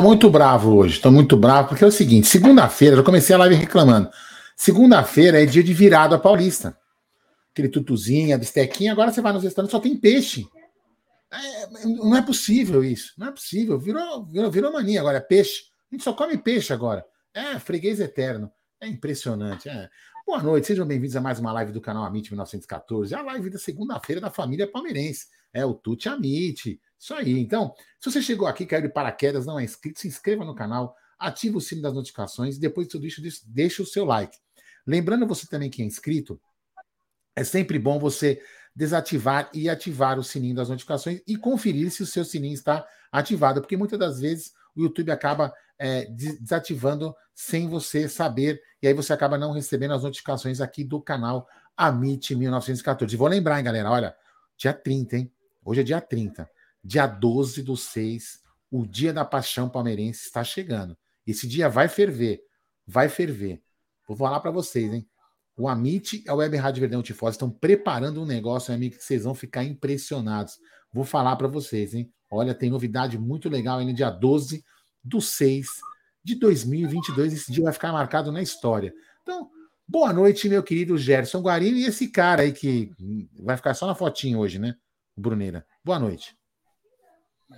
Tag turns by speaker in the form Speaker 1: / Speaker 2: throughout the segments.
Speaker 1: Tô muito bravo hoje, tô muito bravo, porque é o seguinte: segunda-feira, já comecei a live reclamando. Segunda-feira é dia de virada paulista. Aquele tutuzinho, a bistequinha, agora você vai nos restaurantes, só tem peixe. É, não é possível isso, não é possível. Virou, virou, virou mania agora, é peixe. A gente só come peixe agora. É, freguês eterno. É impressionante. É. Boa noite, sejam bem-vindos a mais uma live do canal Amit 1914. É a live da segunda-feira da família palmeirense. É o Tuti Amit. Isso aí. Então, se você chegou aqui, caiu de paraquedas, não é inscrito, se inscreva no canal, ative o sino das notificações e depois de tudo isso, deixa o seu like. Lembrando você também que é inscrito, é sempre bom você desativar e ativar o sininho das notificações e conferir se o seu sininho está ativado, porque muitas das vezes o YouTube acaba é, desativando sem você saber, e aí você acaba não recebendo as notificações aqui do canal Amit 1914. E vou lembrar, hein, galera, olha, dia 30, hein? Hoje é dia 30 dia 12 do 6, o dia da paixão palmeirense está chegando. Esse dia vai ferver, vai ferver. Vou falar para vocês, hein? O Amit e a Web Rádio Verdão Tifós estão preparando um negócio, amigo, que vocês vão ficar impressionados. Vou falar para vocês, hein? Olha, tem novidade muito legal aí no dia 12 do 6 de 2022. Esse dia vai ficar marcado na história. Então, boa noite, meu querido Gerson Guarino e esse cara aí que vai ficar só na fotinha hoje, né? Bruneira. Boa noite.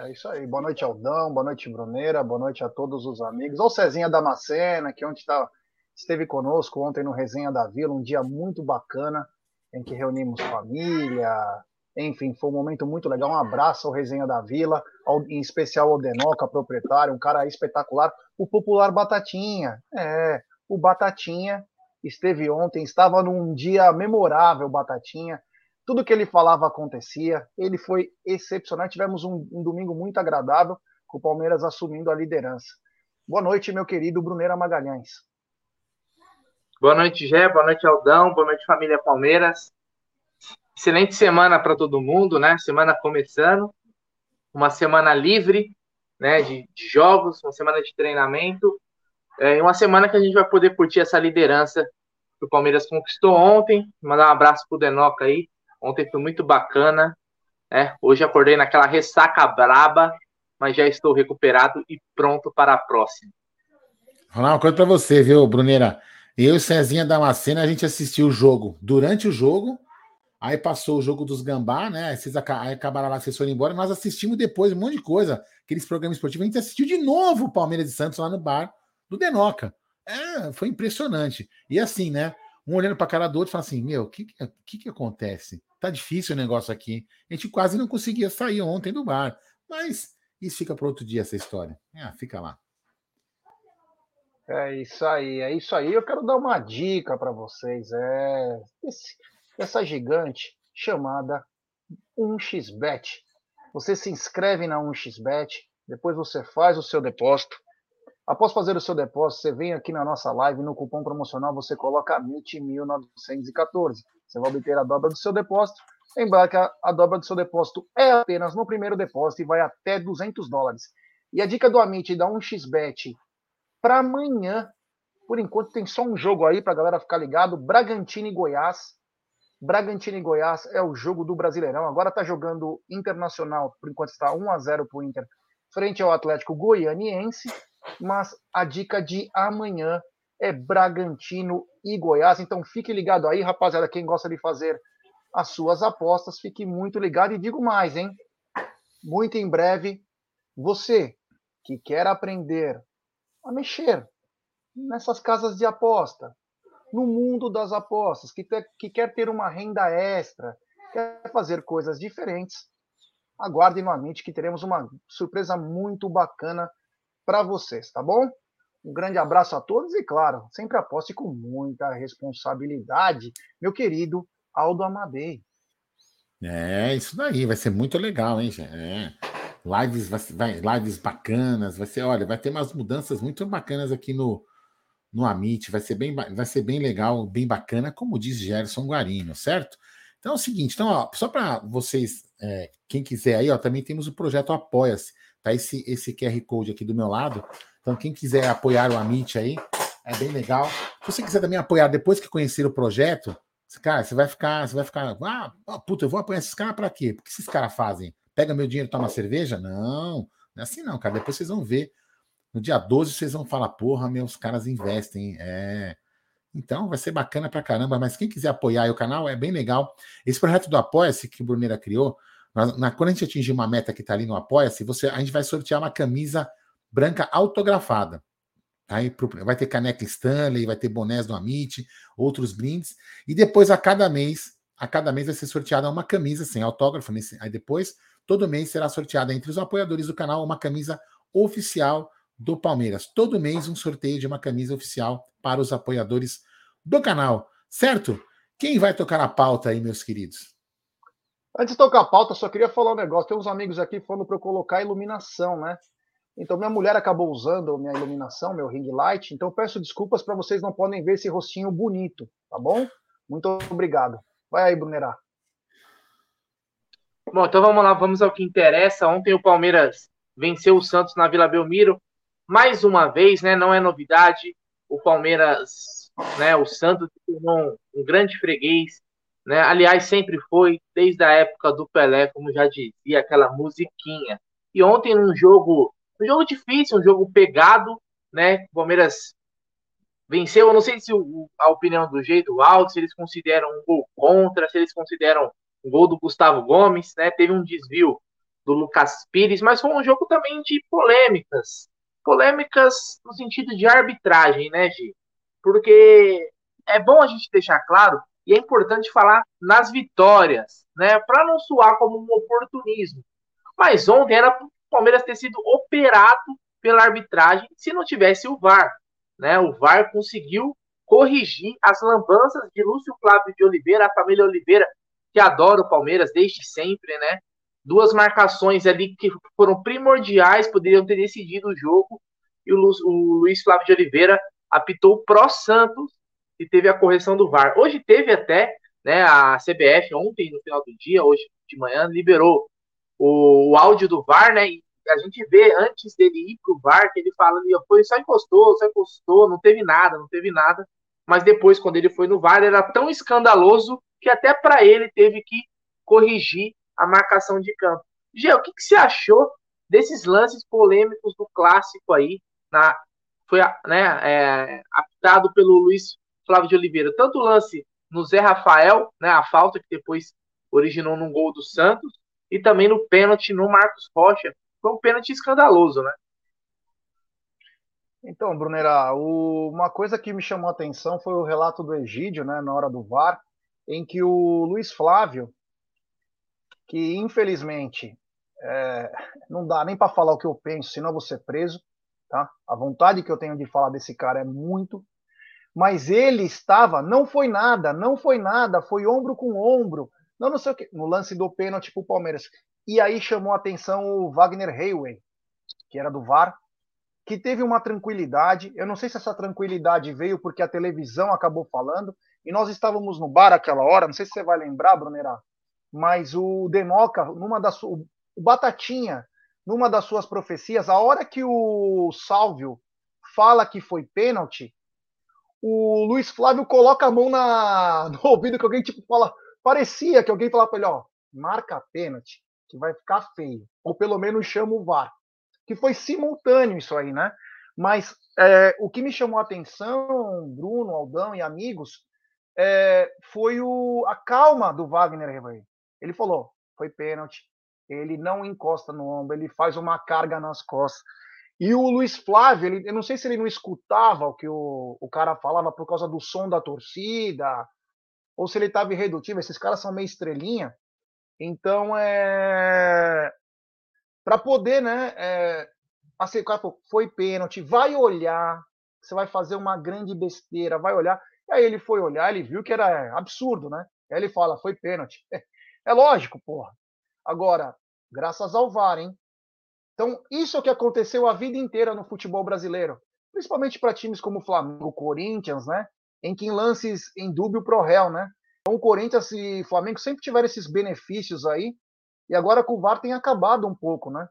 Speaker 2: É isso aí. Boa noite, Aldão. Boa noite, Bruneira. Boa noite a todos os amigos. Ou Cezinha Damascena, que ontem tá, esteve conosco ontem no Resenha da Vila, um dia muito bacana, em que reunimos família. Enfim, foi um momento muito legal. Um abraço ao Resenha da Vila, ao, em especial ao Denoca, proprietário, um cara espetacular. O popular Batatinha. É, o Batatinha esteve ontem, estava num dia memorável, Batatinha tudo que ele falava acontecia. Ele foi excepcional. Tivemos um, um domingo muito agradável, com o Palmeiras assumindo a liderança. Boa noite, meu querido Bruneira Magalhães.
Speaker 3: Boa noite, Gé. Boa noite, Aldão. Boa noite, família Palmeiras. Excelente semana para todo mundo, né? Semana começando. Uma semana livre, né? De, de jogos, uma semana de treinamento. É, uma semana que a gente vai poder curtir essa liderança que o Palmeiras conquistou ontem. Mandar um abraço pro Denoca aí, Ontem foi muito bacana. Né? Hoje acordei naquela ressaca braba, mas já estou recuperado e pronto para a próxima.
Speaker 1: Falar uma coisa para você, viu, Bruneira? Eu e Cezinha Damascena, a gente assistiu o jogo durante o jogo, aí passou o jogo dos Gambá, né? Vocês acabaram lá, vocês foram embora, nós assistimos depois um monte de coisa, aqueles programas esportivos. A gente assistiu de novo o Palmeiras e Santos lá no bar do Denoca. É, foi impressionante. E assim, né? Um olhando para a cara do outro e falando assim: Meu, o que, que, que acontece? Tá difícil o negócio aqui. A gente quase não conseguia sair ontem do bar. Mas isso fica para outro dia, essa história. Ah, fica lá.
Speaker 2: É isso aí, é isso aí. Eu quero dar uma dica para vocês. É esse, essa gigante chamada 1xBet. Você se inscreve na 1xBet, depois você faz o seu depósito. Após fazer o seu depósito, você vem aqui na nossa live, no cupom promocional você coloca MIT1914. Você vai obter a dobra do seu depósito. Lembrar que a, a dobra do seu depósito é apenas no primeiro depósito e vai até 200 dólares. E a dica do Amit dá um xbet para amanhã. Por enquanto tem só um jogo aí para a galera ficar ligado. Bragantino e Goiás. Bragantino e Goiás é o jogo do Brasileirão. Agora está jogando Internacional, por enquanto está 1 a 0 para o Inter, frente ao Atlético Goianiense. Mas a dica de amanhã é Bragantino e Goiás. Então fique ligado aí, rapaziada, quem gosta de fazer as suas apostas, fique muito ligado e digo mais, hein? Muito em breve, você que quer aprender a mexer nessas casas de aposta, no mundo das apostas, que, ter, que quer ter uma renda extra, quer fazer coisas diferentes, aguarde novamente que teremos uma surpresa muito bacana para vocês, tá bom? Um grande abraço a todos e, claro, sempre aposte com muita responsabilidade, meu querido Aldo Amadei.
Speaker 1: É, isso daí, vai ser muito legal, hein, gente? É. Lives, vai, lives bacanas, vai ser, olha, vai ter umas mudanças muito bacanas aqui no, no Amit, vai ser bem, vai ser bem legal, bem bacana, como diz Gerson Guarino, certo? Então é o seguinte, então, ó, só para vocês, é, quem quiser aí, ó, também temos o projeto Apoia-se, tá? Esse, esse QR Code aqui do meu lado. Então, quem quiser apoiar o Amit aí, é bem legal. Se você quiser também apoiar depois que conhecer o projeto, cara, você vai ficar, você vai ficar, ah, puta, eu vou apoiar esses caras para quê? O que esses caras fazem? Pega meu dinheiro e toma cerveja? Não, não é assim não, cara. Depois vocês vão ver no dia 12 vocês vão falar, porra, meus caras investem. É. Então vai ser bacana pra caramba. Mas quem quiser apoiar o canal, é bem legal. Esse projeto do Apoia-se que o Bruneira criou, na, quando a gente atingir uma meta que está ali no Apoia-se, você, a gente vai sortear uma camisa branca autografada. Aí vai ter caneca Stanley, vai ter bonés do Amit, outros brindes. E depois, a cada mês, a cada mês vai ser sorteada uma camisa sem autógrafo. Nesse, aí depois, todo mês será sorteada entre os apoiadores do canal uma camisa oficial do Palmeiras. Todo mês um sorteio de uma camisa oficial para os apoiadores do canal, certo? Quem vai tocar a pauta aí, meus queridos?
Speaker 2: Antes de tocar a pauta, só queria falar um negócio. Tem uns amigos aqui falando para eu colocar iluminação, né? Então minha mulher acabou usando minha iluminação, meu ring light. Então peço desculpas para vocês não podem ver esse rostinho bonito, tá bom? Muito obrigado. Vai aí, Brunerá.
Speaker 3: Bom, então vamos lá, vamos ao que interessa. Ontem o Palmeiras venceu o Santos na Vila Belmiro mais uma vez, né, não é novidade, o Palmeiras, né, o Santos tornou um grande freguês, né, aliás, sempre foi, desde a época do Pelé, como já dizia, aquela musiquinha. E ontem, num jogo, um jogo difícil, um jogo pegado, né, o Palmeiras venceu, eu não sei se o, a opinião do jeito alto, se eles consideram um gol contra, se eles consideram um gol do Gustavo Gomes, né, teve um desvio do Lucas Pires, mas foi um jogo também de polêmicas, polêmicas no sentido de arbitragem, né, Gi? Porque é bom a gente deixar claro e é importante falar nas vitórias, né, para não soar como um oportunismo. Mas ontem era Palmeiras ter sido operado pela arbitragem se não tivesse o VAR, né? O VAR conseguiu corrigir as lambanças de Lúcio Flávio de Oliveira, a família Oliveira, que adora o Palmeiras desde sempre, né? duas marcações ali que foram primordiais, poderiam ter decidido o jogo, e o, Lu, o Luiz Flávio de Oliveira apitou pró Santos e teve a correção do VAR. Hoje teve até, né, a CBF ontem no final do dia, hoje de manhã, liberou o, o áudio do VAR, né, e a gente vê antes dele ir pro VAR que ele fala ali, foi só encostou, só encostou, não teve nada, não teve nada. Mas depois, quando ele foi no VAR, era tão escandaloso que até para ele teve que corrigir a marcação de campo. Gê, o que, que você achou desses lances polêmicos do clássico aí? Na, foi né, é, apitado pelo Luiz Flávio de Oliveira. Tanto o lance no Zé Rafael, né, a falta que depois originou num gol do Santos, e também no pênalti no Marcos Rocha. Foi um pênalti escandaloso, né?
Speaker 2: Então, Brunera, o... uma coisa que me chamou a atenção foi o relato do Egídio, né, na hora do VAR, em que o Luiz Flávio que infelizmente é, não dá nem para falar o que eu penso, senão eu vou ser preso. Tá? A vontade que eu tenho de falar desse cara é muito. Mas ele estava, não foi nada, não foi nada, foi ombro com ombro, não, não sei o que, no lance do pênalti para o Palmeiras. E aí chamou a atenção o Wagner Hayway, que era do VAR, que teve uma tranquilidade. Eu não sei se essa tranquilidade veio porque a televisão acabou falando, e nós estávamos no bar aquela hora, não sei se você vai lembrar, Brunerá, mas o Denoca, numa das o Batatinha, numa das suas profecias, a hora que o Sálvio fala que foi pênalti, o Luiz Flávio coloca a mão na, no ouvido que alguém tipo fala, parecia que alguém falava para ele, ó, marca pênalti, que vai ficar feio, ou pelo menos chama o VAR. Que foi simultâneo isso aí, né? Mas é, o que me chamou a atenção, Bruno, Aldão e amigos, é, foi o, a calma do Wagner Ribeiro. Ele falou, foi pênalti, ele não encosta no ombro, ele faz uma carga nas costas. E o Luiz Flávio, ele, eu não sei se ele não escutava o que o, o cara falava por causa do som da torcida, ou se ele estava irredutível. Esses caras são meio estrelinha. Então, é. Para poder, né? É, assim, cara foi pênalti, vai olhar, você vai fazer uma grande besteira, vai olhar. E aí ele foi olhar, ele viu que era absurdo, né? Aí ele fala, foi pênalti. É lógico, porra. Agora, graças ao VAR, hein? Então, isso é que aconteceu a vida inteira no futebol brasileiro, principalmente para times como o Flamengo, Corinthians, né? Em que em lances em dúbio pro réu, né? Então, o Corinthians e o Flamengo sempre tiveram esses benefícios aí, e agora com o VAR tem acabado um pouco, né?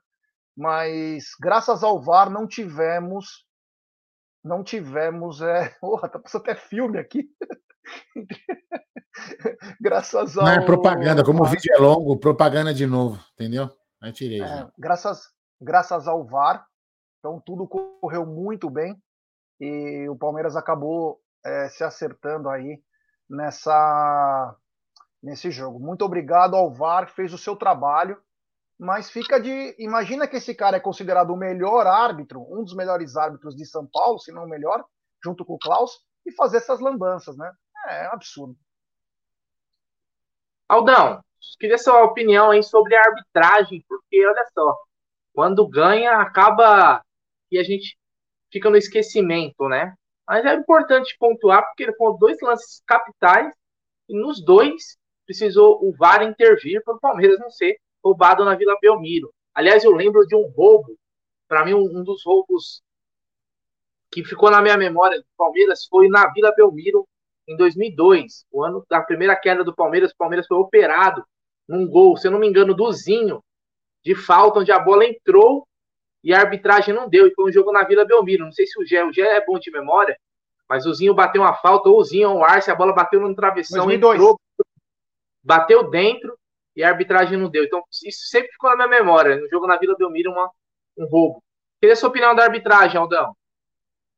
Speaker 2: Mas graças ao VAR não tivemos não tivemos é, porra, tá passando até filme aqui. graças ao
Speaker 1: Não é propaganda, como o vídeo é longo, propaganda de novo, entendeu? Aí tirei.
Speaker 2: É, graças graças ao VAR, então tudo correu muito bem e o Palmeiras acabou é, se acertando aí nessa nesse jogo. Muito obrigado ao VAR, fez o seu trabalho mas fica de. Imagina que esse cara é considerado o melhor árbitro, um dos melhores árbitros de São Paulo, se não o melhor, junto com o Klaus, e fazer essas lambanças, né? É, absurdo.
Speaker 3: Aldão, queria sua opinião aí sobre a arbitragem, porque olha só, quando ganha, acaba e a gente fica no esquecimento, né? Mas é importante pontuar, porque ele foram dois lances capitais, e nos dois precisou o VAR intervir para o Palmeiras não ser roubado na Vila Belmiro. Aliás, eu lembro de um roubo, para mim, um, dos roubos que ficou na minha memória do Palmeiras foi na Vila Belmiro em 2002, o ano da primeira queda do Palmeiras. O Palmeiras foi operado num gol, se eu não me engano, do Zinho, de falta, onde a bola entrou e a arbitragem não deu. E foi um jogo na Vila Belmiro. Não sei se o Gé, o Gé é bom de memória, mas o Zinho bateu uma falta, ou o Zinho ou o Arce, a bola bateu no travessão, 2002. entrou, bateu dentro e a arbitragem não deu. Então, isso sempre ficou na minha memória. No jogo na Vila Belmiro, uma, um roubo. Queria a sua opinião da arbitragem, Aldão.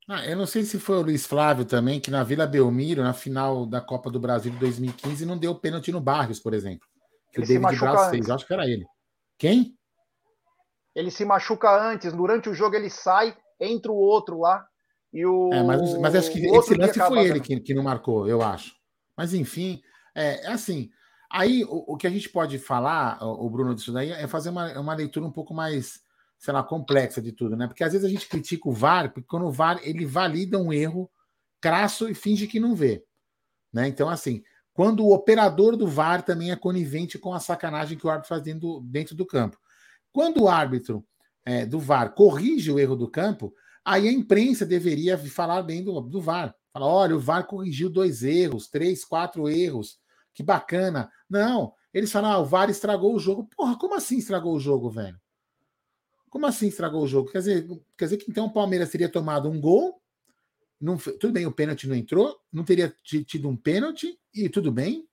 Speaker 1: Ah, eu não sei se foi o Luiz Flávio também, que na Vila Belmiro, na final da Copa do Brasil de 2015, não deu pênalti no Barrios, por exemplo. Que ele o David Braz fez. Acho que era ele. Quem?
Speaker 2: Ele se machuca antes. Durante o jogo ele sai, entra o outro lá. E o...
Speaker 1: É, mas, mas acho que esse lance foi ele que, que não marcou, eu acho. Mas enfim, é, é assim. Aí, o, o, que a gente pode falar, o, Bruno, disso daí, é fazer uma, uma leitura um pouco mais, sei lá, complexa de tudo, né? Porque às vezes a gente critica o VAR, porque quando o VAR ele valida um erro crasso e finge que não vê. Né? Então, assim, quando o operador do VAR também é conivente com a sacanagem que o árbitro faz dentro do, dentro do campo. Quando o árbitro é, do VAR corrige o erro do campo, aí a imprensa deveria falar bem do, do VAR. Falar, olha, o VAR corrigiu dois erros, três, quatro erros que bacana. Não, eles falam, ah, o VAR estragou o jogo. Porra, como assim estragou o jogo, velho? Como assim estragou o jogo? Quer dizer, quer dizer que então o Palmeiras teria tomado um gol, não, tudo bem, o pênalti não entrou, não teria tido um pênalti, e tudo bem.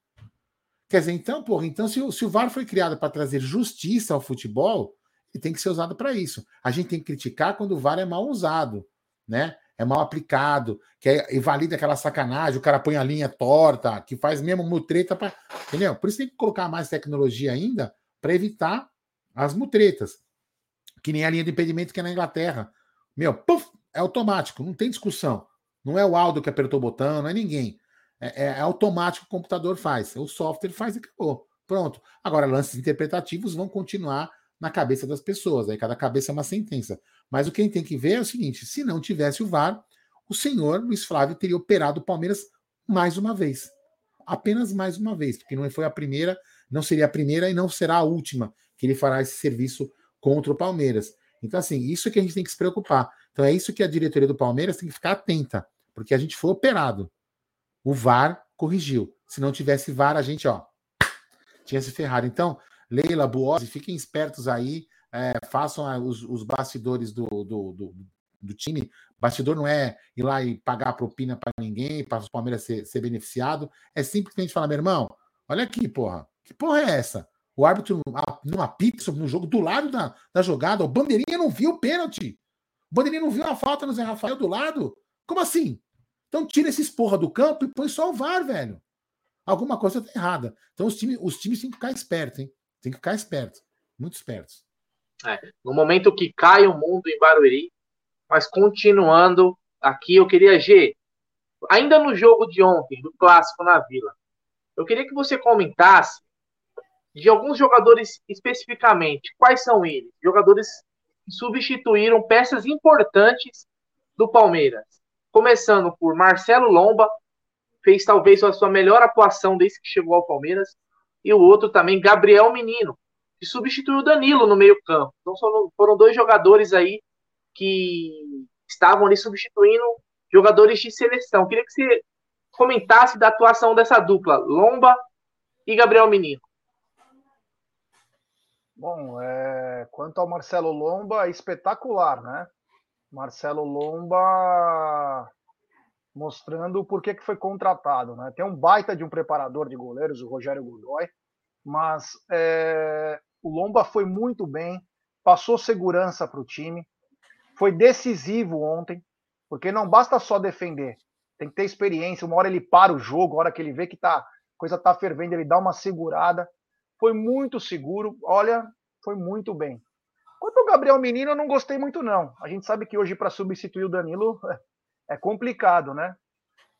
Speaker 1: Quer dizer, então, porra, então se, o, se o VAR foi criado para trazer justiça ao futebol, ele tem que ser usado para isso. A gente tem que criticar quando o VAR é mal usado, né? é mal aplicado, que é, invalida aquela sacanagem, o cara põe a linha torta, que faz mesmo mutreta para. Entendeu? Por isso tem que colocar mais tecnologia ainda para evitar as mutretas. Que nem a linha de impedimento que é na Inglaterra. Meu, puff, é automático, não tem discussão. Não é o Aldo que apertou o botão, não é ninguém. É, é, é automático o computador faz. O software faz e acabou. Pronto. Agora, lances interpretativos vão continuar na cabeça das pessoas. Aí cada cabeça é uma sentença. Mas o que a gente tem que ver é o seguinte: se não tivesse o VAR, o senhor Luiz Flávio teria operado o Palmeiras mais uma vez. Apenas mais uma vez, porque não foi a primeira, não seria a primeira e não será a última que ele fará esse serviço contra o Palmeiras. Então, assim, isso é que a gente tem que se preocupar. Então, é isso que a diretoria do Palmeiras tem que ficar atenta, porque a gente foi operado. O VAR corrigiu. Se não tivesse VAR, a gente, ó, tinha se ferrado. Então, Leila, Buozzi, fiquem espertos aí, é, façam os, os bastidores do, do, do, do, time. Bastidor não é ir lá e pagar propina para ninguém, para o Palmeiras ser, ser beneficiado. É simplesmente falar, meu irmão, olha aqui, porra, que porra é essa? O árbitro não apita no jogo do lado da, da jogada, o bandeirinha não viu o pênalti. O Bandeirinha não viu a falta no Zé Rafael do lado? Como assim? Então tira esses porra do campo e põe só o VAR, velho. Alguma coisa tá errada. Então os times, os times têm que ficar espertos, hein? Tem que ficar espertos. Muito espertos.
Speaker 3: É, no momento que cai o mundo em Barueri, mas continuando aqui, eu queria, G, ainda no jogo de ontem, do clássico na Vila, eu queria que você comentasse de alguns jogadores especificamente. Quais são eles? Jogadores que substituíram peças importantes do Palmeiras. Começando por Marcelo Lomba, fez talvez a sua melhor atuação desde que chegou ao Palmeiras. E o outro também, Gabriel Menino, que substituiu o Danilo no meio-campo. Então foram dois jogadores aí que estavam ali substituindo jogadores de seleção. Queria que você comentasse da atuação dessa dupla, Lomba e Gabriel Menino.
Speaker 2: Bom, é, quanto ao Marcelo Lomba, espetacular, né? Marcelo Lomba mostrando por que, que foi contratado, né? Tem um baita de um preparador de goleiros, o Rogério Godoy, mas é, o Lomba foi muito bem, passou segurança para o time, foi decisivo ontem, porque não basta só defender, tem que ter experiência. Uma hora ele para o jogo, uma hora que ele vê que tá, coisa tá fervendo, ele dá uma segurada. Foi muito seguro, olha, foi muito bem. Gabriel Menino, eu não gostei muito, não. A gente sabe que hoje, para substituir o Danilo, é complicado, né?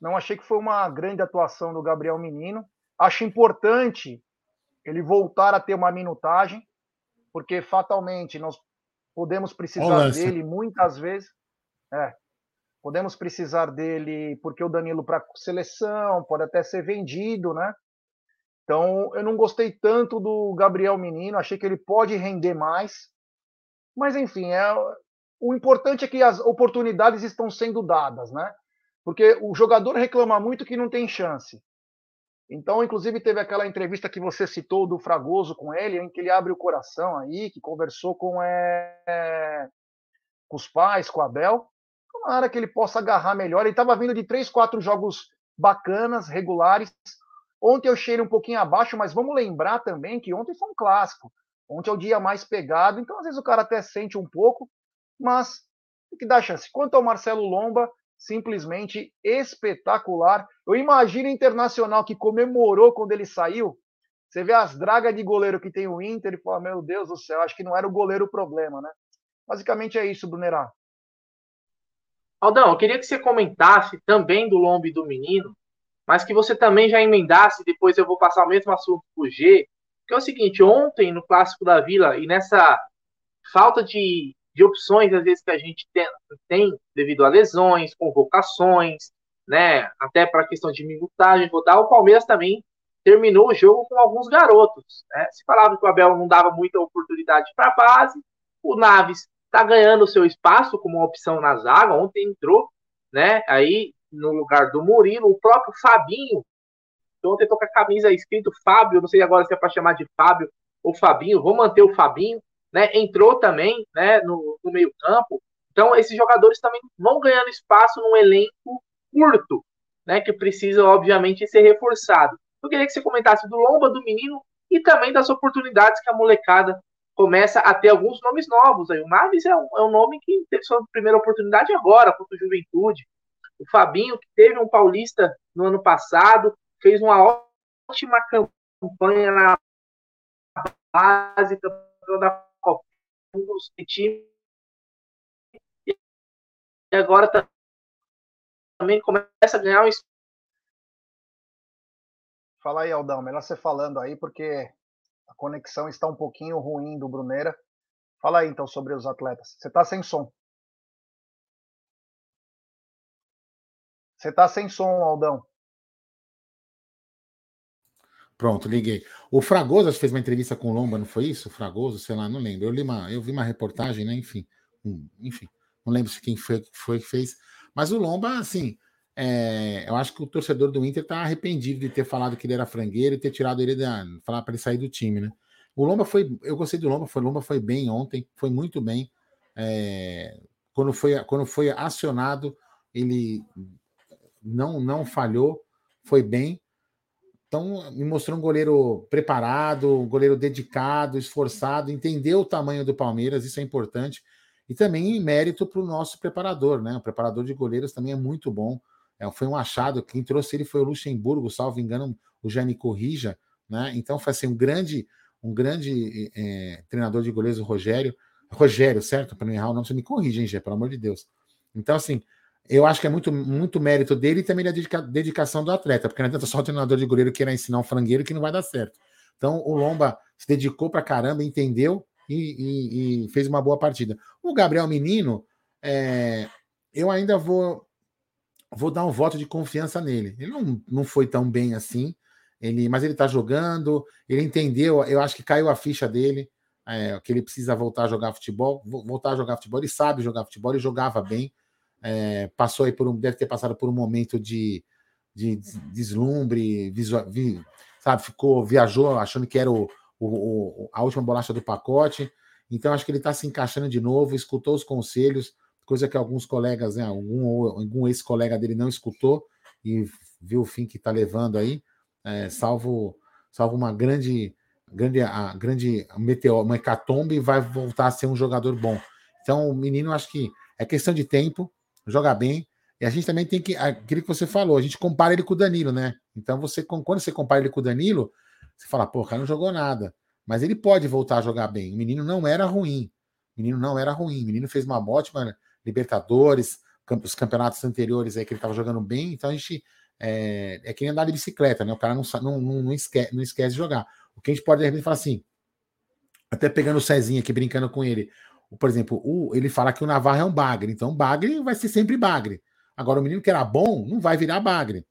Speaker 2: Não achei que foi uma grande atuação do Gabriel Menino. Acho importante ele voltar a ter uma minutagem, porque fatalmente nós podemos precisar dele muitas vezes. É, podemos precisar dele porque o Danilo para seleção pode até ser vendido, né? Então eu não gostei tanto do Gabriel Menino, achei que ele pode render mais, mas enfim, é o importante é que as oportunidades estão sendo dadas, né? Porque o jogador reclama muito que não tem chance. Então, inclusive, teve aquela entrevista que você citou do Fragoso com ele, em que ele abre o coração aí, que conversou com, é, com os pais, com o Abel. Tomara que ele possa agarrar melhor. Ele estava vindo de três, quatro jogos bacanas, regulares. Ontem eu cheirei um pouquinho abaixo, mas vamos lembrar também que ontem foi um clássico. Ontem é o dia mais pegado, então às vezes o cara até sente um pouco, mas tem que dar chance. Quanto ao Marcelo Lomba, simplesmente espetacular. Eu imagino o Internacional que comemorou quando ele saiu. Você vê as dragas de goleiro que tem o Inter e fala, meu Deus do céu, acho que não era o goleiro o problema, né? Basicamente é isso, Brunerá.
Speaker 3: Aldão, eu queria que você comentasse também do Lombo e do Menino, mas que você também já emendasse, depois eu vou passar o mesmo assunto para o G, que é o seguinte, ontem no Clássico da Vila, e nessa falta de de opções, às vezes, que a gente tem, tem devido a lesões, convocações, né? Até para a questão de minutagem, o Palmeiras também terminou o jogo com alguns garotos. Né? Se falava que o Abel não dava muita oportunidade para a base, o Naves está ganhando seu espaço como uma opção na zaga, ontem entrou, né? Aí no lugar do Murilo, o próprio Fabinho, que ontem tô com a camisa escrito Fábio, não sei agora se é para chamar de Fábio ou Fabinho, vou manter o Fabinho, né, entrou também né, no, no meio-campo. Então, esses jogadores também vão ganhando espaço num elenco curto, né, que precisa, obviamente, ser reforçado. Eu queria que você comentasse do Lomba, do menino e também das oportunidades que a molecada começa a ter alguns nomes novos. Aí. O Naves é um, é um nome que teve sua primeira oportunidade agora, contra o Juventude. O Fabinho, que teve um paulista no ano passado, fez uma ótima campanha na base, da dos time e agora também começa a ganhar um
Speaker 2: Fala aí, Aldão, melhor você falando aí, porque a conexão está um pouquinho ruim do Bruneira. Fala aí então sobre os atletas. Você está sem som. Você está sem som, Aldão.
Speaker 1: Pronto, liguei. O Fragoso fez uma entrevista com o Lomba, não foi isso? O Fragoso, sei lá, não lembro. Eu, li uma, eu vi uma reportagem, né? Enfim, um, enfim, não lembro se quem foi, foi que fez. Mas o Lomba, assim, é, eu acho que o torcedor do Inter está arrependido de ter falado que ele era frangueiro e ter tirado ele da. falar para ele sair do time, né? O Lomba foi. Eu gostei do Lomba, foi, o Lomba foi bem ontem, foi muito bem. É, quando, foi, quando foi acionado, ele não, não falhou, foi bem. Então, me mostrou um goleiro preparado, um goleiro dedicado, esforçado, entendeu o tamanho do Palmeiras, isso é importante. E também mérito para o nosso preparador, né? O preparador de goleiros também é muito bom. É, foi um achado, quem trouxe ele foi o Luxemburgo, salvo engano, o Jaime Corrija, né? Então foi assim, um grande, um grande é, treinador de goleiros, o Rogério. Rogério, certo? Para não errar o nome, você me corrige, hein, Gê, pelo amor de Deus. Então, assim, eu acho que é muito, muito mérito dele e também da dedica, dedicação do atleta, porque não adianta só o treinador de goleiro querer ensinar um frangueiro que não vai dar certo. Então, o Lomba se dedicou para caramba, entendeu e, e, e, fez uma boa partida. O Gabriel Menino, é, eu ainda vou vou dar um voto de confiança nele. Ele não, não foi tão bem assim, ele, mas ele está jogando, ele entendeu, eu acho que caiu a ficha dele, é, que ele precisa voltar a jogar futebol, voltar a jogar futebol, ele sabe jogar futebol, ele jogava bem, é, passou aí por um, deve ter passado por um momento de, de deslumbre, visual, vi, sabe, ficou, viajou achando que era o, o, o, a última bolacha do pacote, então acho que ele está se encaixando de novo, escutou os conselhos, coisa que alguns colegas, né, algum, algum ex-colega dele não escutou e viu o fim que está levando aí, é, salvo, salvo uma grande, grande, a, grande meteor, uma hecatombe, vai voltar a ser um jogador bom. Então, o menino, acho que é questão de tempo, joga bem. E a gente também tem que, aquilo que você falou, a gente compara ele com o Danilo, né? Então, você, quando você compara ele com o Danilo, você fala, pô, o cara não jogou nada. Mas ele pode voltar a jogar bem. O menino não era ruim. O menino não era ruim. O menino fez uma ótima Libertadores, os campeonatos anteriores aí que ele estava jogando bem, então a gente é, é que nem andar de bicicleta, né? O cara não, não, não, não, esquece, não esquece de jogar. O que a gente pode de repente falar assim, até pegando o Cezinha aqui, brincando com ele, por exemplo, o, ele fala que o Navarro é um bagre, então bagre vai ser sempre bagre. Agora, o menino que era bom não vai virar bagre.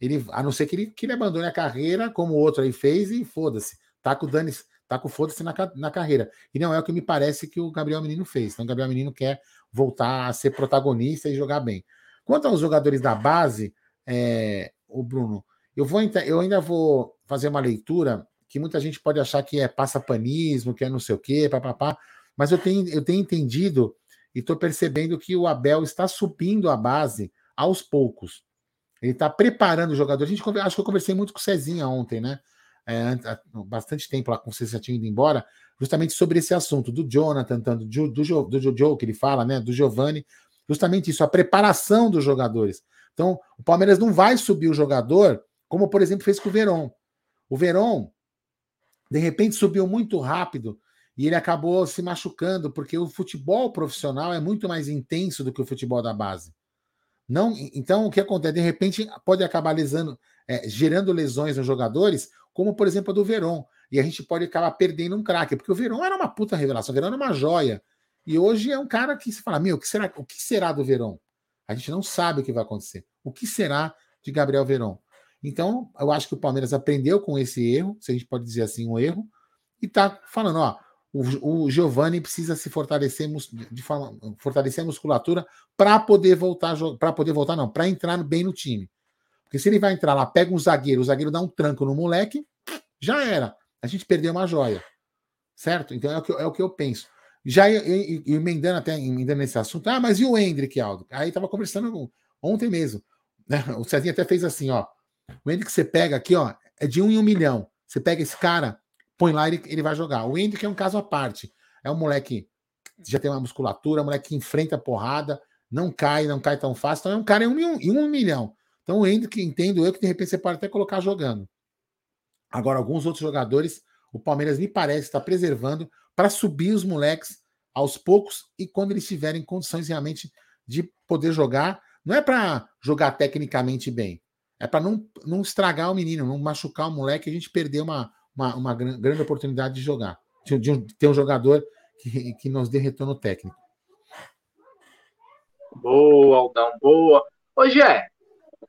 Speaker 1: Ele, a não ser que ele, que ele abandone a carreira, como o outro aí fez, e foda-se. Tá o Dani, tá com foda-se na, na carreira. E não é o que me parece que o Gabriel Menino fez. Então, o Gabriel Menino quer voltar a ser protagonista e jogar bem. Quanto aos jogadores da base, é, o Bruno, eu vou eu ainda vou fazer uma leitura que muita gente pode achar que é passapanismo, que é não sei o quê, papapá, mas eu tenho, eu tenho entendido e estou percebendo que o Abel está subindo a base aos poucos. Ele está preparando o jogador. A gente acho que eu conversei muito com o Cezinha ontem, né? É, bastante tempo lá com você já tinha ido embora, justamente sobre esse assunto do Jonathan, do, do, do, do Jojo, que ele fala, né? Do Giovanni, justamente isso, a preparação dos jogadores. Então, o Palmeiras não vai subir o jogador, como por exemplo fez com o Verón. O Verón, de repente, subiu muito rápido e ele acabou se machucando, porque o futebol profissional é muito mais intenso do que o futebol da base. Não, então, o que acontece? De repente, pode acabar lesando, é, gerando lesões nos jogadores, como por exemplo a do Verón. E a gente pode acabar perdendo um craque, porque o Verón era uma puta revelação, o Verón era uma joia. E hoje é um cara que se fala: meu, o que será, o que será do Verón? A gente não sabe o que vai acontecer. O que será de Gabriel Verón? Então, eu acho que o Palmeiras aprendeu com esse erro, se a gente pode dizer assim, um erro, e tá falando, ó, o, o Giovanni precisa se fortalecer de forma, fortalecer a musculatura para poder voltar para poder voltar não, para entrar bem no time. Porque se ele vai entrar lá, pega um zagueiro, o zagueiro dá um tranco no moleque, já era a gente perdeu uma joia. Certo? Então é o que, é o que eu penso. Já emendando até emendando nesse assunto, ah, mas e o Hendrick, Aldo? Aí tava conversando ontem mesmo. Né? O Cezinha até fez assim, ó. O Hendrick você pega aqui, ó, é de um em um milhão. Você pega esse cara, põe lá, ele, ele vai jogar. O Hendrick é um caso à parte. É um moleque que já tem uma musculatura, um moleque que enfrenta a porrada, não cai, não cai tão fácil. Então é um cara em um, em um milhão. Então o Hendrick, entendo eu, que de repente você pode até colocar jogando. Agora, alguns outros jogadores, o Palmeiras me parece estar preservando para subir os moleques aos poucos e quando eles tiverem condições realmente de poder jogar. Não é para jogar tecnicamente bem, é para não, não estragar o menino, não machucar o moleque. A gente perder uma, uma, uma grande oportunidade de jogar, de, de ter um jogador que, que nos dê retorno técnico.
Speaker 3: Boa, Aldão, boa. Ô, Gé,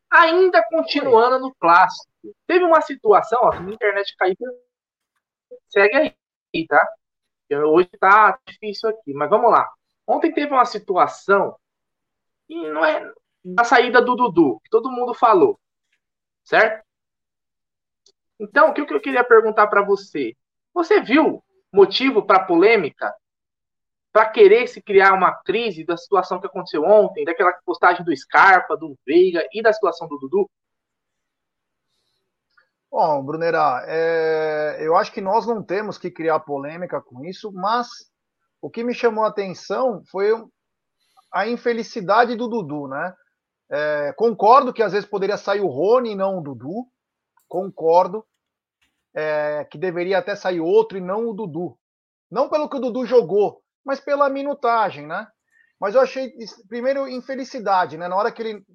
Speaker 3: ainda continuando no clássico, Teve uma situação, ó, que a internet caiu. Segue aí, tá? Hoje tá difícil aqui, mas vamos lá. Ontem teve uma situação e não é da saída do Dudu, que todo mundo falou, certo? Então, o que eu queria perguntar para você? Você viu motivo para polêmica? Para querer se criar uma crise da situação que aconteceu ontem, daquela postagem do Scarpa, do Veiga e da situação do Dudu?
Speaker 2: Bom, Brunera, é, eu acho que nós não temos que criar polêmica com isso, mas o que me chamou a atenção foi a infelicidade do Dudu, né? É, concordo que às vezes poderia sair o Rony e não o Dudu. Concordo é, que deveria até sair outro e não o Dudu. Não pelo que o Dudu jogou, mas pela minutagem, né? Mas eu achei, primeiro, infelicidade, né? Na hora que ele.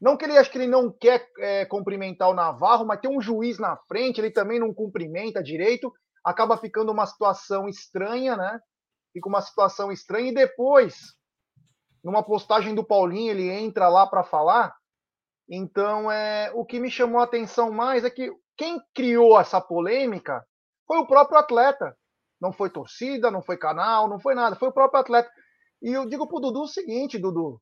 Speaker 2: Não que ele acho que ele não quer é, cumprimentar o Navarro, mas tem um juiz na frente, ele também não cumprimenta direito, acaba ficando uma situação estranha, né? Fica uma situação estranha, e depois numa postagem do Paulinho, ele entra lá para falar. Então, é, o que me chamou a atenção mais é que quem criou essa polêmica foi o próprio atleta. Não foi torcida, não foi canal, não foi nada, foi o próprio atleta. E eu digo pro Dudu o seguinte, Dudu.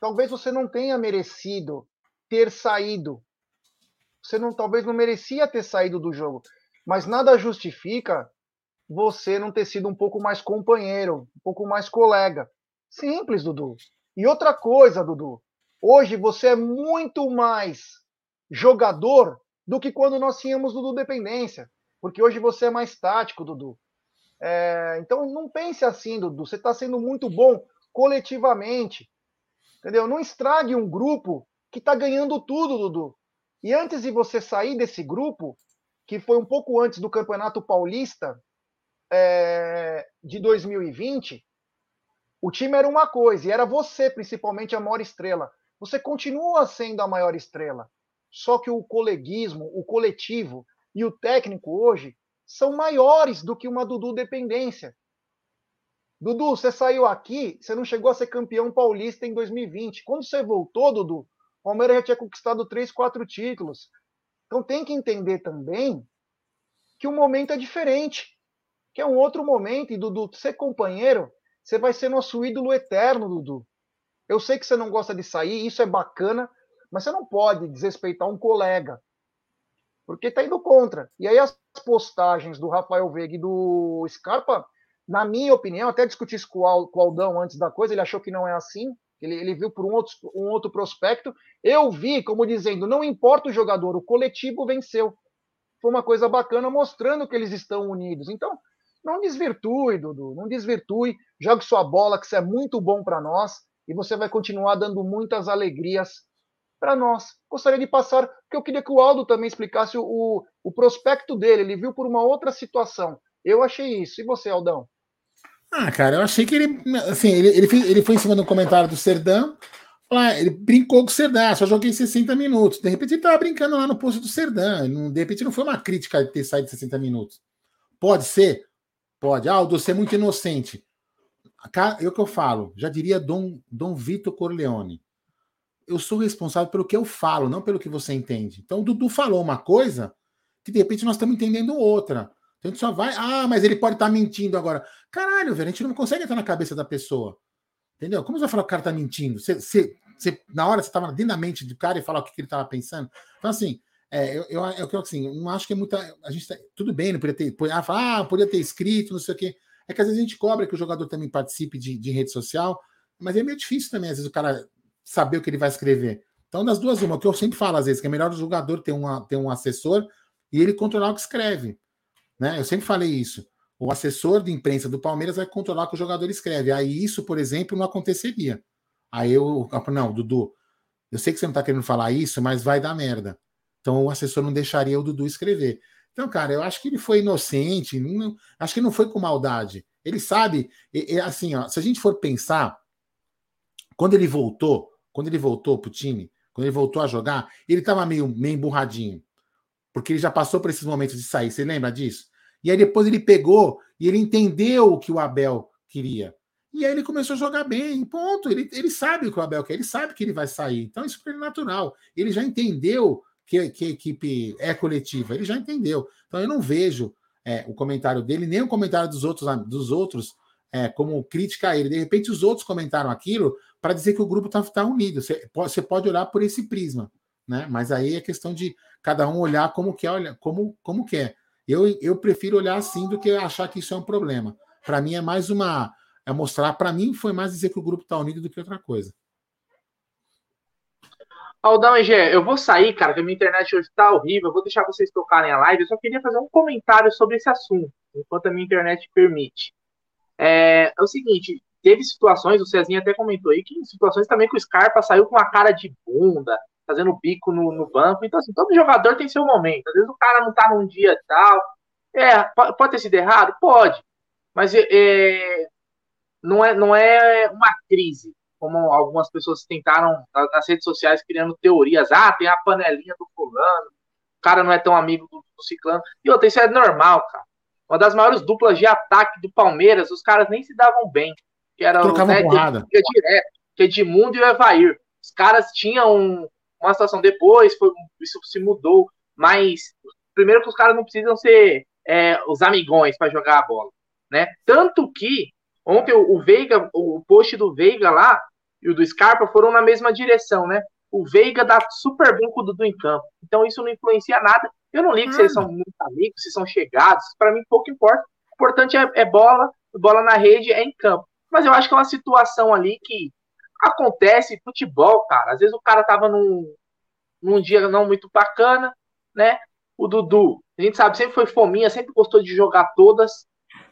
Speaker 2: Talvez você não tenha merecido ter saído. Você não, talvez não merecia ter saído do jogo. Mas nada justifica você não ter sido um pouco mais companheiro, um pouco mais colega. Simples, Dudu. E outra coisa, Dudu. Hoje você é muito mais jogador do que quando nós tínhamos Dudu Dependência. Porque hoje você é mais tático, Dudu. É, então não pense assim, Dudu. Você está sendo muito bom coletivamente. Entendeu? Não estrague um grupo que está ganhando tudo, Dudu. E antes de você sair desse grupo, que foi um pouco antes do Campeonato Paulista é, de 2020, o time era uma coisa, e era você, principalmente, a maior estrela. Você continua sendo a maior estrela. Só que o coleguismo, o coletivo e o técnico hoje são maiores do que uma Dudu dependência. Dudu, você saiu aqui, você não chegou a ser campeão paulista em 2020. Quando você voltou, Dudu, o Palmeiras já tinha conquistado três, quatro títulos. Então tem que entender também que o momento é diferente, que é um outro momento. E Dudu, ser companheiro você vai ser nosso ídolo eterno, Dudu. Eu sei que você não gosta de sair, isso é bacana, mas você não pode desrespeitar um colega. Porque está indo contra. E aí as postagens do Rafael Veiga e do Scarpa, na minha opinião, até discuti isso com o Aldão antes da coisa, ele achou que não é assim, ele, ele viu por um outro, um outro prospecto. Eu vi como dizendo, não importa o jogador, o coletivo venceu. Foi uma coisa bacana mostrando que eles estão unidos. Então, não desvirtue, Dudu, não desvirtue. Jogue sua bola, que isso é muito bom para nós e você vai continuar dando muitas alegrias para nós. Gostaria de passar, porque eu queria que o Aldo também explicasse o, o prospecto dele. Ele viu por uma outra situação. Eu achei isso. E você, Aldão?
Speaker 1: Ah, cara, eu achei que ele. Assim, ele, ele, fez, ele foi em cima do comentário do Serdão. Ele brincou com o Serdão, ah, só joguei 60 minutos. De repente ele estava brincando lá no posto do Serdão. De repente não foi uma crítica de ter saído de 60 minutos. Pode ser? Pode. Ah, você é muito inocente. É o que eu falo, já diria Dom, Dom Vitor Corleone. Eu sou responsável pelo que eu falo, não pelo que você entende. Então o Dudu falou uma coisa que de repente nós estamos entendendo outra. Então, a gente só vai. Ah, mas ele pode estar tá mentindo agora. Caralho, velho, a gente não consegue entrar na cabeça da pessoa. Entendeu? Como você vai falar que o cara está mentindo? Você, você, você, na hora você estava dentro da mente do cara e falar o que, que ele estava pensando. Então, assim, é, eu, eu, eu, assim, não acho que é muita. A gente tá, tudo bem, não podia ter. Ah, ah, podia ter escrito, não sei o quê. É que às vezes a gente cobra que o jogador também participe de, de rede social, mas é meio difícil também, às vezes, o cara saber o que ele vai escrever. Então, das duas, uma, o que eu sempre falo, às vezes, que é melhor o jogador ter, uma, ter um assessor e ele controlar o que escreve. Né? Eu sempre falei isso. O assessor de imprensa do Palmeiras vai controlar o que o jogador escreve. Aí isso, por exemplo, não aconteceria. Aí eu, não, Dudu, eu sei que você não está querendo falar isso, mas vai dar merda. Então o assessor não deixaria o Dudu escrever. Então, cara, eu acho que ele foi inocente, não, acho que não foi com maldade. Ele sabe, e, e, assim, ó, se a gente for pensar, quando ele voltou, quando ele voltou pro time, quando ele voltou a jogar, ele estava meio, meio emburradinho, porque ele já passou por esses momentos de sair. Você lembra disso? E aí depois ele pegou e ele entendeu o que o Abel queria. E aí ele começou a jogar bem, ponto. Ele, ele sabe o que o Abel quer, ele sabe que ele vai sair. Então isso foi natural. Ele já entendeu que, que a equipe é coletiva. Ele já entendeu. Então eu não vejo é, o comentário dele, nem o comentário dos outros, dos outros é, como crítica a ele. De repente, os outros comentaram aquilo para dizer que o grupo está tá unido. Você pode, olhar por esse prisma, né? Mas aí é questão de cada um olhar como quer, olha, como, como quer. Eu, eu prefiro olhar assim do que achar que isso é um problema. Para mim é mais uma. É mostrar, para mim foi mais dizer que o grupo está unido do que outra coisa.
Speaker 3: Aldão e Gé, eu vou sair, cara, que a minha internet hoje tá horrível. Eu vou deixar vocês tocarem a live. Eu só queria fazer um comentário sobre esse assunto, enquanto a minha internet permite. É, é o seguinte, teve situações, o Cezinha até comentou aí, que situações também que o Scarpa saiu com a cara de bunda, fazendo bico no, no banco. Então, assim, todo jogador tem seu momento. Às vezes o cara não tá num dia tal. É, pode ter sido errado? Pode. Mas é, não, é, não é uma crise, como algumas pessoas tentaram nas redes sociais criando teorias. Ah, tem a panelinha do fulano, o cara não é tão amigo do, do ciclano. E outra, isso é normal, cara. Uma das maiores duplas de ataque do Palmeiras, os caras nem se davam bem. Que era
Speaker 1: Trocavam o né, porrada.
Speaker 3: Que, direto, que Edmundo e o Evair. Os caras tinham uma situação depois, foi, isso se mudou, mas primeiro que os caras não precisam ser é, os amigões para jogar a bola, né? Tanto que ontem o, o, Veiga, o post do Veiga lá e o do Scarpa foram na mesma direção, né? O Veiga dá super bem com o Dudu em campo, então isso não influencia nada. Eu não ligo hum. se eles são muito amigos, se são chegados, para mim pouco importa. O importante é, é bola, bola na rede, é em campo. Mas eu acho que é uma situação ali que acontece futebol, cara. Às vezes o cara tava num, num dia não muito bacana, né? O Dudu, a gente sabe, sempre foi fominha, sempre gostou de jogar todas.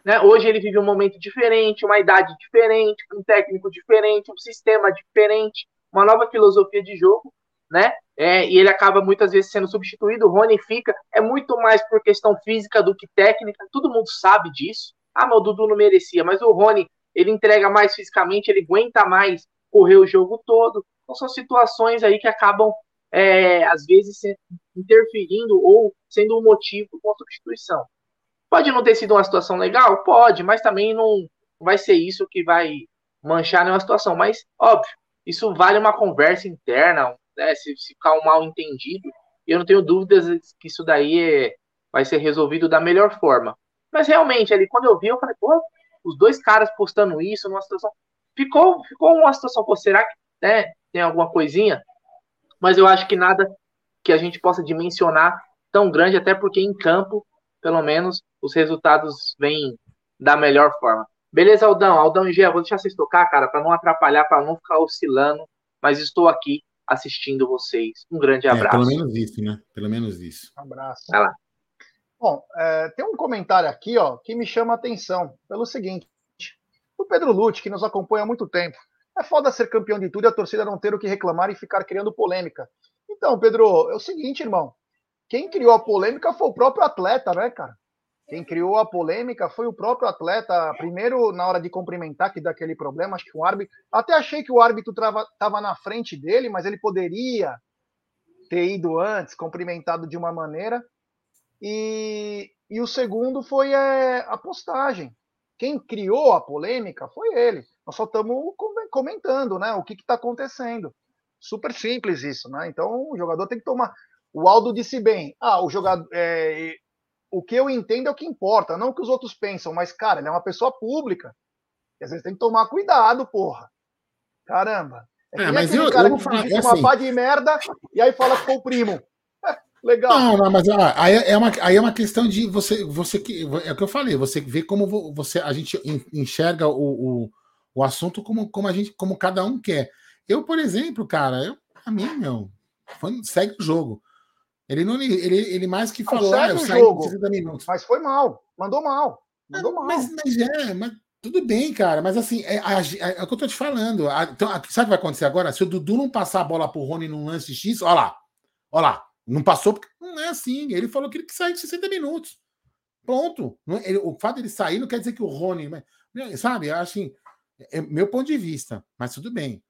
Speaker 3: Né? Hoje ele vive um momento diferente, uma idade diferente, um técnico diferente, um sistema diferente, uma nova filosofia de jogo, né? É, e ele acaba muitas vezes sendo substituído. O Rony fica, é muito mais por questão física do que técnica, todo mundo sabe disso. Ah, mas o Dudu não merecia, mas o Rony, ele entrega mais fisicamente, ele aguenta mais correr o jogo todo. Então são situações aí que acabam, é, às vezes, interferindo ou sendo um motivo com a substituição. Pode não ter sido uma situação legal? Pode, mas também não vai ser isso que vai manchar nenhuma situação. Mas, óbvio, isso vale uma conversa interna, né, se, se ficar um mal entendido. Eu não tenho dúvidas que isso daí é, vai ser resolvido da melhor forma. Mas realmente, ali, quando eu vi, eu falei, pô, os dois caras postando isso numa situação ficou, ficou uma situação, pô, será que né, tem alguma coisinha? Mas eu acho que nada que a gente possa dimensionar tão grande, até porque em campo, pelo menos, os resultados vêm da melhor forma. Beleza, Aldão? Aldão e Gê, vou deixar vocês tocar, cara, para não atrapalhar, para não ficar oscilando, mas estou aqui assistindo vocês. Um grande abraço.
Speaker 1: É, pelo menos isso, né? Pelo menos isso.
Speaker 2: Um abraço.
Speaker 3: Vai lá.
Speaker 2: Bom, é, tem um comentário aqui, ó, que me chama a atenção, pelo seguinte. O Pedro Lute, que nos acompanha há muito tempo. É foda ser campeão de tudo e a torcida não ter o que reclamar e ficar criando polêmica. Então, Pedro, é o seguinte, irmão. Quem criou a polêmica foi o próprio atleta, né, cara? Quem criou a polêmica foi o próprio atleta. Primeiro, na hora de cumprimentar, que daquele problema, acho que o árbitro. Até achei que o árbitro estava na frente dele, mas ele poderia ter ido antes, cumprimentado de uma maneira. E, e o segundo foi é, a postagem. Quem criou a polêmica foi ele. Nós só estamos comentando né, o que está acontecendo. Super simples isso, né? Então o jogador tem que tomar. O Aldo disse bem: ah, o jogador. É... O que eu entendo é o que importa, não o que os outros pensam, mas, cara, ele é uma pessoa pública. E às vezes tem que tomar cuidado, porra. Caramba.
Speaker 1: É, é mas eu, cara eu vou
Speaker 2: falar, é uma assim. pá de merda e aí fala que foi o primo. Legal.
Speaker 1: Não, não mas ah, aí, é uma, aí é uma questão de você, você que é o que eu falei, você vê como você a gente enxerga o, o, o assunto como, como a gente, como cada um quer. Eu, por exemplo, cara, eu, pra mim, meu, segue o jogo. Ele não ele, ele mais que falou,
Speaker 2: ah, eu saí jogo, 30 minutos. Mas foi mal, mandou mal. Mandou mal.
Speaker 1: Mas, mas é, mas tudo bem, cara, mas assim, é, é, é o que eu tô te falando. A, então, sabe o que vai acontecer agora? Se o Dudu não passar a bola pro Rony num lance X, olha lá, olha lá, não passou porque não é assim. Ele falou que ele que saiu de 60 minutos. Pronto. Ele, o fato de ele sair não quer dizer que o Rony. Sabe? Assim, é meu ponto de vista, mas tudo bem.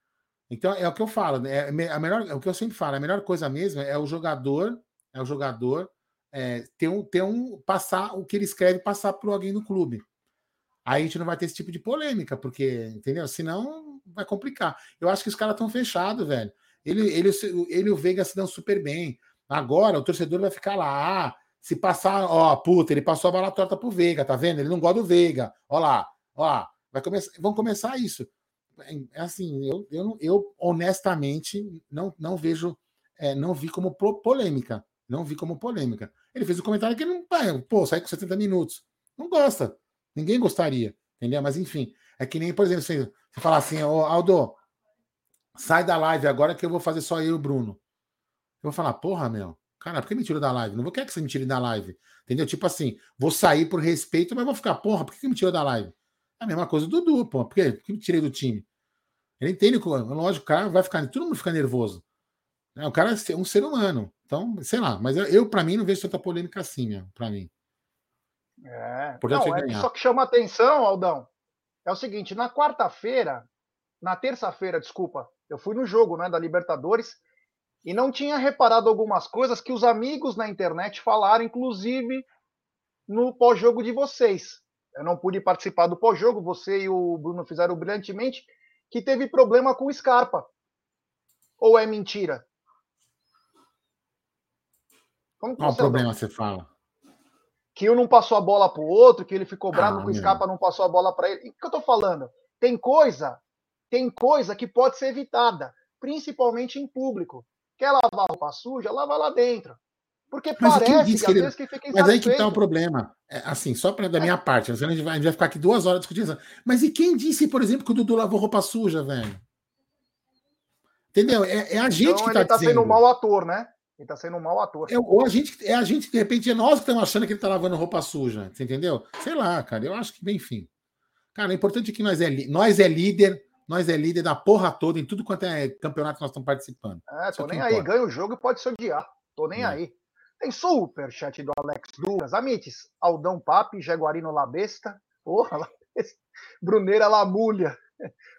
Speaker 1: Então é o que eu falo, né? é a melhor, é o que eu sempre falo, a melhor coisa mesmo é o jogador, é o jogador é, ter um, ter um passar o que ele escreve passar para alguém do clube. Aí a gente não vai ter esse tipo de polêmica, porque, entendeu? Senão vai complicar. Eu acho que os caras estão fechados, velho. Ele, ele, ele e o Veiga se dão super bem. Agora o torcedor vai ficar lá. Ah, se passar, ó, puta, ele passou a bala torta pro Veiga, tá vendo? Ele não gosta do Veiga. Ó lá, ó, vai começar, vão começar isso. É assim, eu, eu, eu honestamente não, não vejo, é, não vi como polêmica. Não vi como polêmica. Ele fez um comentário que não, pô, sai com 70 minutos. Não gosta. Ninguém gostaria, entendeu? Mas enfim, é que nem, por exemplo, você, você falar assim, ô Aldo, sai da live agora que eu vou fazer só eu e o Bruno. Eu vou falar, porra, meu, cara, por que me tirou da live? Não vou querer que você me tire da live. Entendeu? Tipo assim, vou sair por respeito, mas vou ficar, porra, por que me tirou da live? A mesma coisa do Dudu, pô. Por? Por que me tirei do time? Ele entende, lógico, o cara vai ficar, todo mundo fica nervoso. É, o cara é um ser humano. Então, sei lá, mas eu, para mim, não vejo tanta polêmica assim, pra mim.
Speaker 2: É, não, é só que chama atenção, Aldão. É o seguinte, na quarta-feira, na terça-feira, desculpa, eu fui no jogo, né, da Libertadores e não tinha reparado algumas coisas que os amigos na internet falaram, inclusive no pós-jogo de vocês. Eu não pude participar do pós-jogo, você e o Bruno fizeram brilhantemente, que teve problema com o Scarpa. Ou é mentira?
Speaker 1: Como Qual problema você fala?
Speaker 2: Que um não passou a bola para o outro, que ele ficou bravo ah, com o Scarpa, não passou a bola para ele. O que eu estou falando? Tem coisa, tem coisa que pode ser evitada, principalmente em público. Quer lavar roupa suja? Lava lá dentro. Porque mas parece que, que, ele... que fica
Speaker 1: Mas aí que está o problema. É, assim, só para da é. minha parte, a gente, vai, a gente vai ficar aqui duas horas discutindo. Mas e quem disse, por exemplo, que o Dudu lavou roupa suja, velho? Entendeu? É, é a gente então, que está
Speaker 2: ele tá dizendo. sendo um mau ator, né? Ele tá sendo um mau ator.
Speaker 1: É, ou a gente, é a gente, de repente, é nós que estamos achando que ele tá lavando roupa suja. Você entendeu? Sei lá, cara. Eu acho que, enfim. Cara, o importante é que nós é, nós é líder nós é líder da porra toda em tudo quanto é campeonato que nós estamos participando.
Speaker 2: É, tô nem aí. Ganha o jogo e pode se odiar. Tô nem é. aí. Tem super chat do Alex Duras. Amites, Aldão Papi, Jaguarino Labesta. Porra, Labesta. Bruneira Lamulha.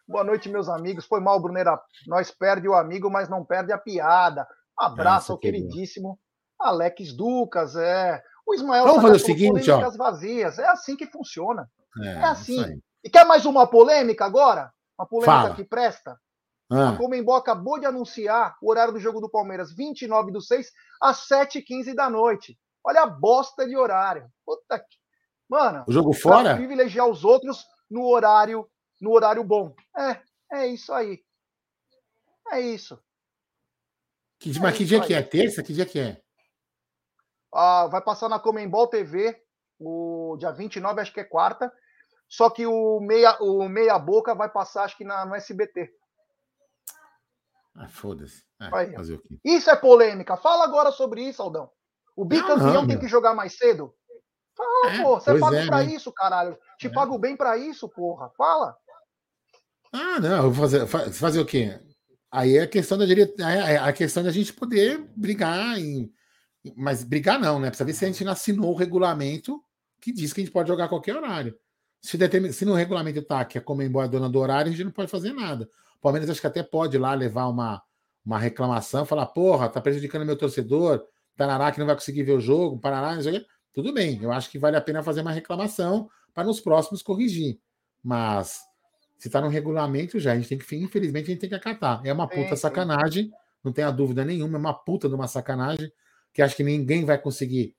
Speaker 2: Boa noite, meus amigos. Foi mal, Bruneira. Nós perde o amigo, mas não perde a piada. Abraço ao queridíssimo Alex Ducas. É. O Ismael
Speaker 1: Vamos fazer o seguinte, ó.
Speaker 2: vazias. É assim que funciona. É, é assim. E quer mais uma polêmica agora? Uma polêmica Fala. que presta. Ah. A Comembol acabou de anunciar o horário do jogo do Palmeiras, 29 do 6, às 7h15 da noite. Olha a bosta de horário. Puta que... Mano,
Speaker 1: o jogo fora?
Speaker 2: privilegiar os outros no horário, no horário bom. É, é isso aí. É isso.
Speaker 1: Que, é mas que dia que é? Terça? Que dia que é?
Speaker 2: Ah, vai passar na Comembol TV, o dia 29, acho que é quarta. Só que o meia, o meia boca vai passar, acho que na, no SBT.
Speaker 1: Ah, foda-se. É,
Speaker 2: isso é polêmica. Fala agora sobre isso, Aldão. O bicampeão tem que jogar mais cedo? Fala, é, pô. Você paga é, pra né? isso, caralho. Te é. pago bem pra isso, porra. Fala.
Speaker 1: Ah, não. Vou fazer, fazer o quê? Aí é a questão da é, é a questão da gente poder brigar em. Mas brigar não, né? Precisa ver se a gente assinou o regulamento que diz que a gente pode jogar a qualquer horário. Se, determina, se no regulamento está que a Comembol é dona do horário, a gente não pode fazer nada. O Palmeiras acho que até pode lá levar uma, uma reclamação, falar, porra, tá prejudicando meu torcedor, Tarará que não vai conseguir ver o jogo, Parará, tudo bem. Eu acho que vale a pena fazer uma reclamação para nos próximos corrigir. Mas se está no regulamento já, a gente tem que, infelizmente, a gente tem que acatar. É uma puta sacanagem, não tenha dúvida nenhuma, é uma puta de uma sacanagem, que acho que ninguém vai conseguir.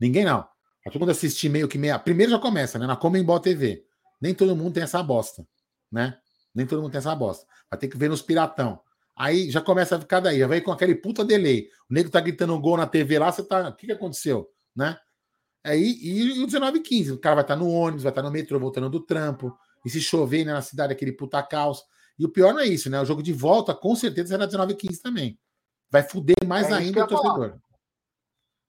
Speaker 1: Ninguém não. Pra todo mundo assistir meio que meia. Primeiro já começa, né? Na Comembol TV. Nem todo mundo tem essa bosta, né? Nem todo mundo tem essa bosta. Vai ter que ver nos piratão. Aí já começa a ficar daí, já vai com aquele puta delay. O nego tá gritando um gol na TV lá, você tá. O que, que aconteceu? Né? Aí, e, e o 19 15 o cara vai estar tá no ônibus, vai estar tá no metrô, voltando do trampo. E se chover né, na cidade, aquele puta caos. E o pior não é isso, né? O jogo de volta, com certeza, será 19 15 também. Vai fuder mais é ainda o torcedor. Falar.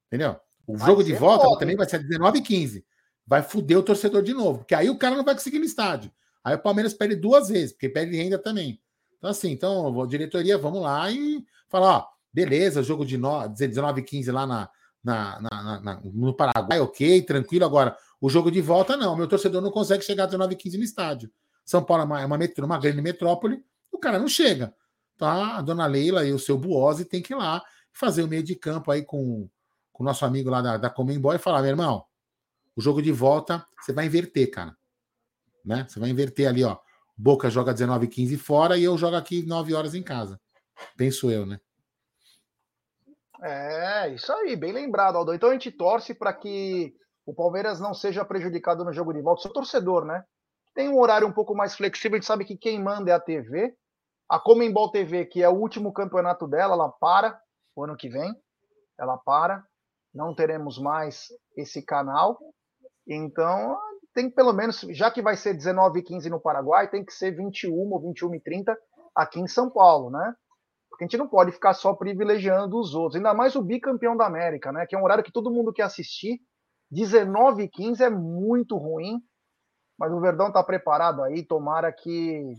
Speaker 1: Entendeu? O vai jogo de volta foda, também vai ser 19 e 15. Vai fuder o torcedor de novo, porque aí o cara não vai conseguir no estádio. Aí o Palmeiras perde duas vezes, porque perde renda também. Então, assim, então, diretoria, vamos lá e falar, ó, beleza, jogo de 19 e 15 lá na, na, na, na, no Paraguai, ok, tranquilo. Agora, o jogo de volta, não. Meu torcedor não consegue chegar a 19 e 15 no estádio. São Paulo é uma, é uma, metro, uma grande metrópole, o cara não chega. Tá? A dona Leila e o seu Buose tem que ir lá fazer o meio de campo aí com o nosso amigo lá da, da e falar, meu irmão, o jogo de volta, você vai inverter, cara. Né? Você vai inverter ali, ó. Boca joga 19 15 fora e eu jogo aqui 9 horas em casa. Penso eu, né?
Speaker 2: É, isso aí, bem lembrado, Aldo. Então a gente torce para que o Palmeiras não seja prejudicado no jogo de volta. Sou torcedor, né? Tem um horário um pouco mais flexível, a gente sabe que quem manda é a TV. A Comembol TV, que é o último campeonato dela, ela para o ano que vem. Ela para não teremos mais esse canal. Então, tem pelo menos, já que vai ser 19 e 15 no Paraguai, tem que ser 21 ou 21 e 30 aqui em São Paulo, né? Porque a gente não pode ficar só privilegiando os outros, ainda mais o bicampeão da América, né? Que é um horário que todo mundo quer assistir. 19 e 15 é muito ruim. Mas o Verdão está preparado aí, tomara que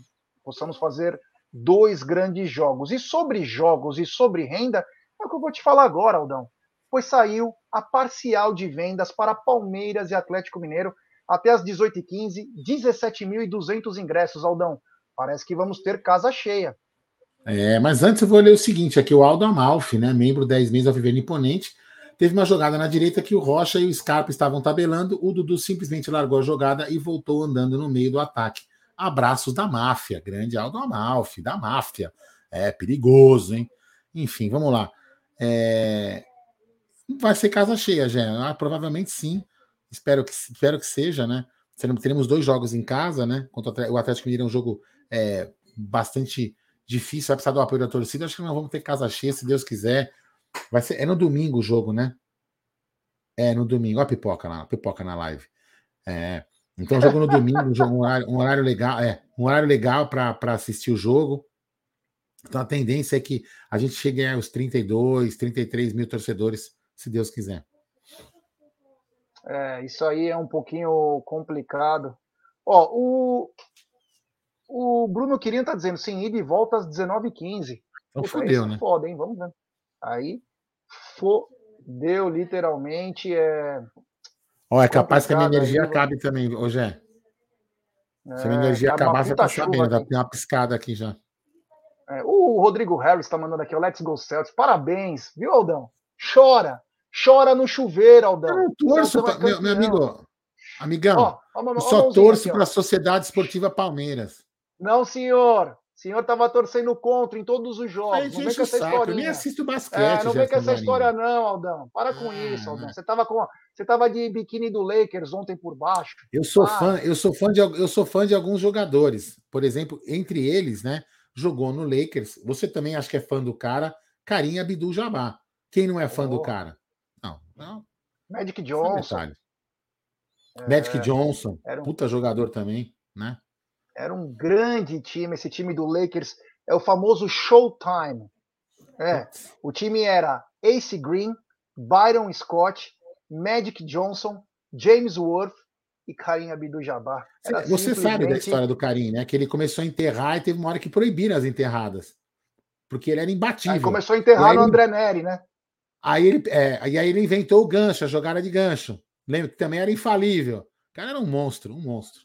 Speaker 2: possamos fazer dois grandes jogos. E sobre jogos e sobre renda, é o que eu vou te falar agora, Aldão. Pois saiu a parcial de vendas para Palmeiras e Atlético Mineiro até as 18h15, 17.200 ingressos, Aldão. Parece que vamos ter casa cheia.
Speaker 1: É, mas antes eu vou ler o seguinte: aqui o Aldo Amalfi, né, membro 10 meses ao Viver Imponente, teve uma jogada na direita que o Rocha e o Scarpa estavam tabelando. O Dudu simplesmente largou a jogada e voltou andando no meio do ataque. Abraços da máfia, grande Aldo Amalfi, da máfia. É perigoso, hein? Enfim, vamos lá. É... Vai ser casa cheia, já. Ah, provavelmente sim. Espero que, espero que seja, né? Teremos dois jogos em casa, né? Contra o Atlético Mineiro é um jogo é, bastante difícil, vai precisar do apoio da torcida. Acho que nós vamos ter casa cheia, se Deus quiser. Vai ser, é no domingo o jogo, né? É, no domingo. Olha a pipoca lá, pipoca na live. É. Então, jogo no domingo, um, jogo, um, horário, um horário legal, é, um horário legal para assistir o jogo. Então, a tendência é que a gente chegue aos 32, 33 mil torcedores, se Deus quiser.
Speaker 2: É, isso aí é um pouquinho complicado. Ó, o, o Bruno Quirino tá dizendo, sim, ida e volta às 19h15.
Speaker 1: Então fodeu, né?
Speaker 2: Foda, hein? Vamos ver. Aí fodeu, literalmente. É...
Speaker 1: Ó, é capaz que a minha energia aí, acabe também, ô Gé. É, Se a minha energia tá acabar, você tá sabendo, já tem uma piscada aqui já.
Speaker 2: É, o Rodrigo Harris tá mandando aqui, o Let's Go Celtics. Parabéns, viu, Aldão? Chora. Chora no chuveiro, Aldão. Eu
Speaker 1: torço, pra, meu, meu, amigo, amigão, ó, ó, ó, só torço para a Sociedade Esportiva Palmeiras.
Speaker 2: Não, senhor. O senhor estava torcendo contra em todos os jogos.
Speaker 1: Não vem com essa história. Eu nem assisto basquete.
Speaker 2: É, não vem com essa história, não, Aldão. Para com ah, isso, Aldão. Você estava com. Você tava de biquíni do Lakers ontem por baixo.
Speaker 1: Eu sou ah. fã, eu sou fã de eu sou fã de alguns jogadores. Por exemplo, entre eles, né? Jogou no Lakers. Você também acha que é fã do cara? Karim Abdul Jabbar. Quem não é fã oh. do cara? Não, não.
Speaker 2: Magic Johnson.
Speaker 1: É, Magic Johnson, um... puta jogador também, né?
Speaker 2: Era um grande time, esse time do Lakers. É o famoso Showtime. É, o time era Ace Green, Byron Scott, Magic Johnson, James Worth e Karim Abdul-Jabbar.
Speaker 1: Você simplesmente... sabe da história do Karim, né? Que ele começou a enterrar e teve uma hora que proibiram as enterradas. Porque ele era imbatível. Aí
Speaker 2: começou a enterrar aí no André Neri, né?
Speaker 1: Aí ele, é, e aí ele inventou o gancho, a jogada de gancho. Lembra que também era infalível. O cara era um monstro, um monstro.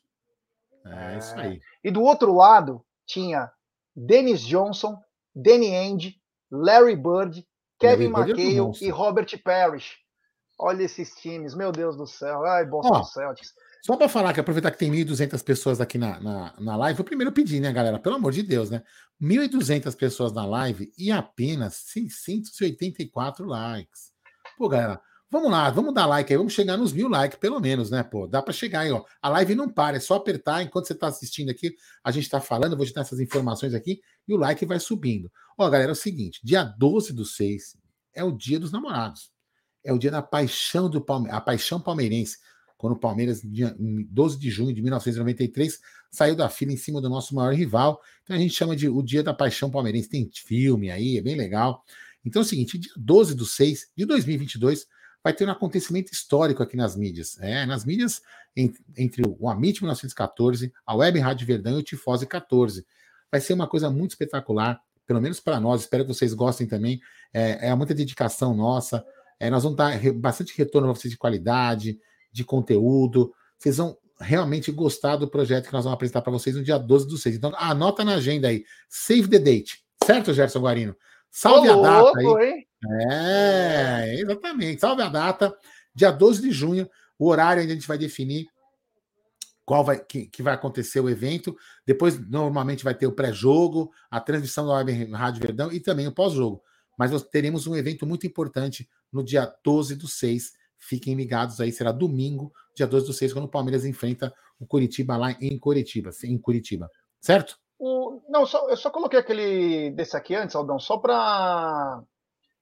Speaker 1: É, é isso aí.
Speaker 2: E do outro lado tinha Dennis Johnson, Danny Ainge, Larry Bird, Kevin Larry é McHale e Robert Parrish. Olha esses times, meu Deus do céu. Ai, Boston Ó, Celtics.
Speaker 1: Só para falar que aproveitar que tem 1.200 pessoas aqui na, na, na live, vou primeiro pedir, né, galera? Pelo amor de Deus, né? 1.200 pessoas na live e apenas 684 likes. Pô, galera, Vamos lá, vamos dar like aí, vamos chegar nos mil likes, pelo menos, né, pô? Dá para chegar aí, ó. A live não para, é só apertar enquanto você está assistindo aqui, a gente está falando, vou te dar essas informações aqui e o like vai subindo. Ó, galera, é o seguinte: dia 12 do 6 é o dia dos namorados. É o dia da paixão do Palmeiras, a paixão palmeirense. Quando o Palmeiras, dia 12 de junho de 1993, saiu da fila em cima do nosso maior rival. Então a gente chama de o dia da paixão palmeirense. Tem filme aí, é bem legal. Então é o seguinte: dia 12 do 6 de 2022 vai ter um acontecimento histórico aqui nas mídias. É, nas mídias entre o Amit 1914, a Web Rádio Verdão e o Tifose 14. Vai ser uma coisa muito espetacular, pelo menos para nós. Espero que vocês gostem também. É, é muita dedicação nossa. É, nós vamos dar bastante retorno para vocês de qualidade, de conteúdo. Vocês vão realmente gostar do projeto que nós vamos apresentar para vocês no dia 12 do 6. Então, anota na agenda aí. Save the date. Certo, Gerson Guarino? Salve Ô, a data louco, aí. Hein? É, exatamente. Salve a data, dia 12 de junho, o horário ainda a gente vai definir qual vai que, que vai acontecer o evento. Depois, normalmente, vai ter o pré-jogo, a transmissão da Web Rádio Verdão e também o pós-jogo. Mas nós teremos um evento muito importante no dia 12 do 6. Fiquem ligados aí, será domingo, dia 12 do 6, quando o Palmeiras enfrenta o Curitiba lá em Curitiba, em Curitiba. Certo?
Speaker 2: O, não, só, eu só coloquei aquele desse aqui antes, Aldão, só para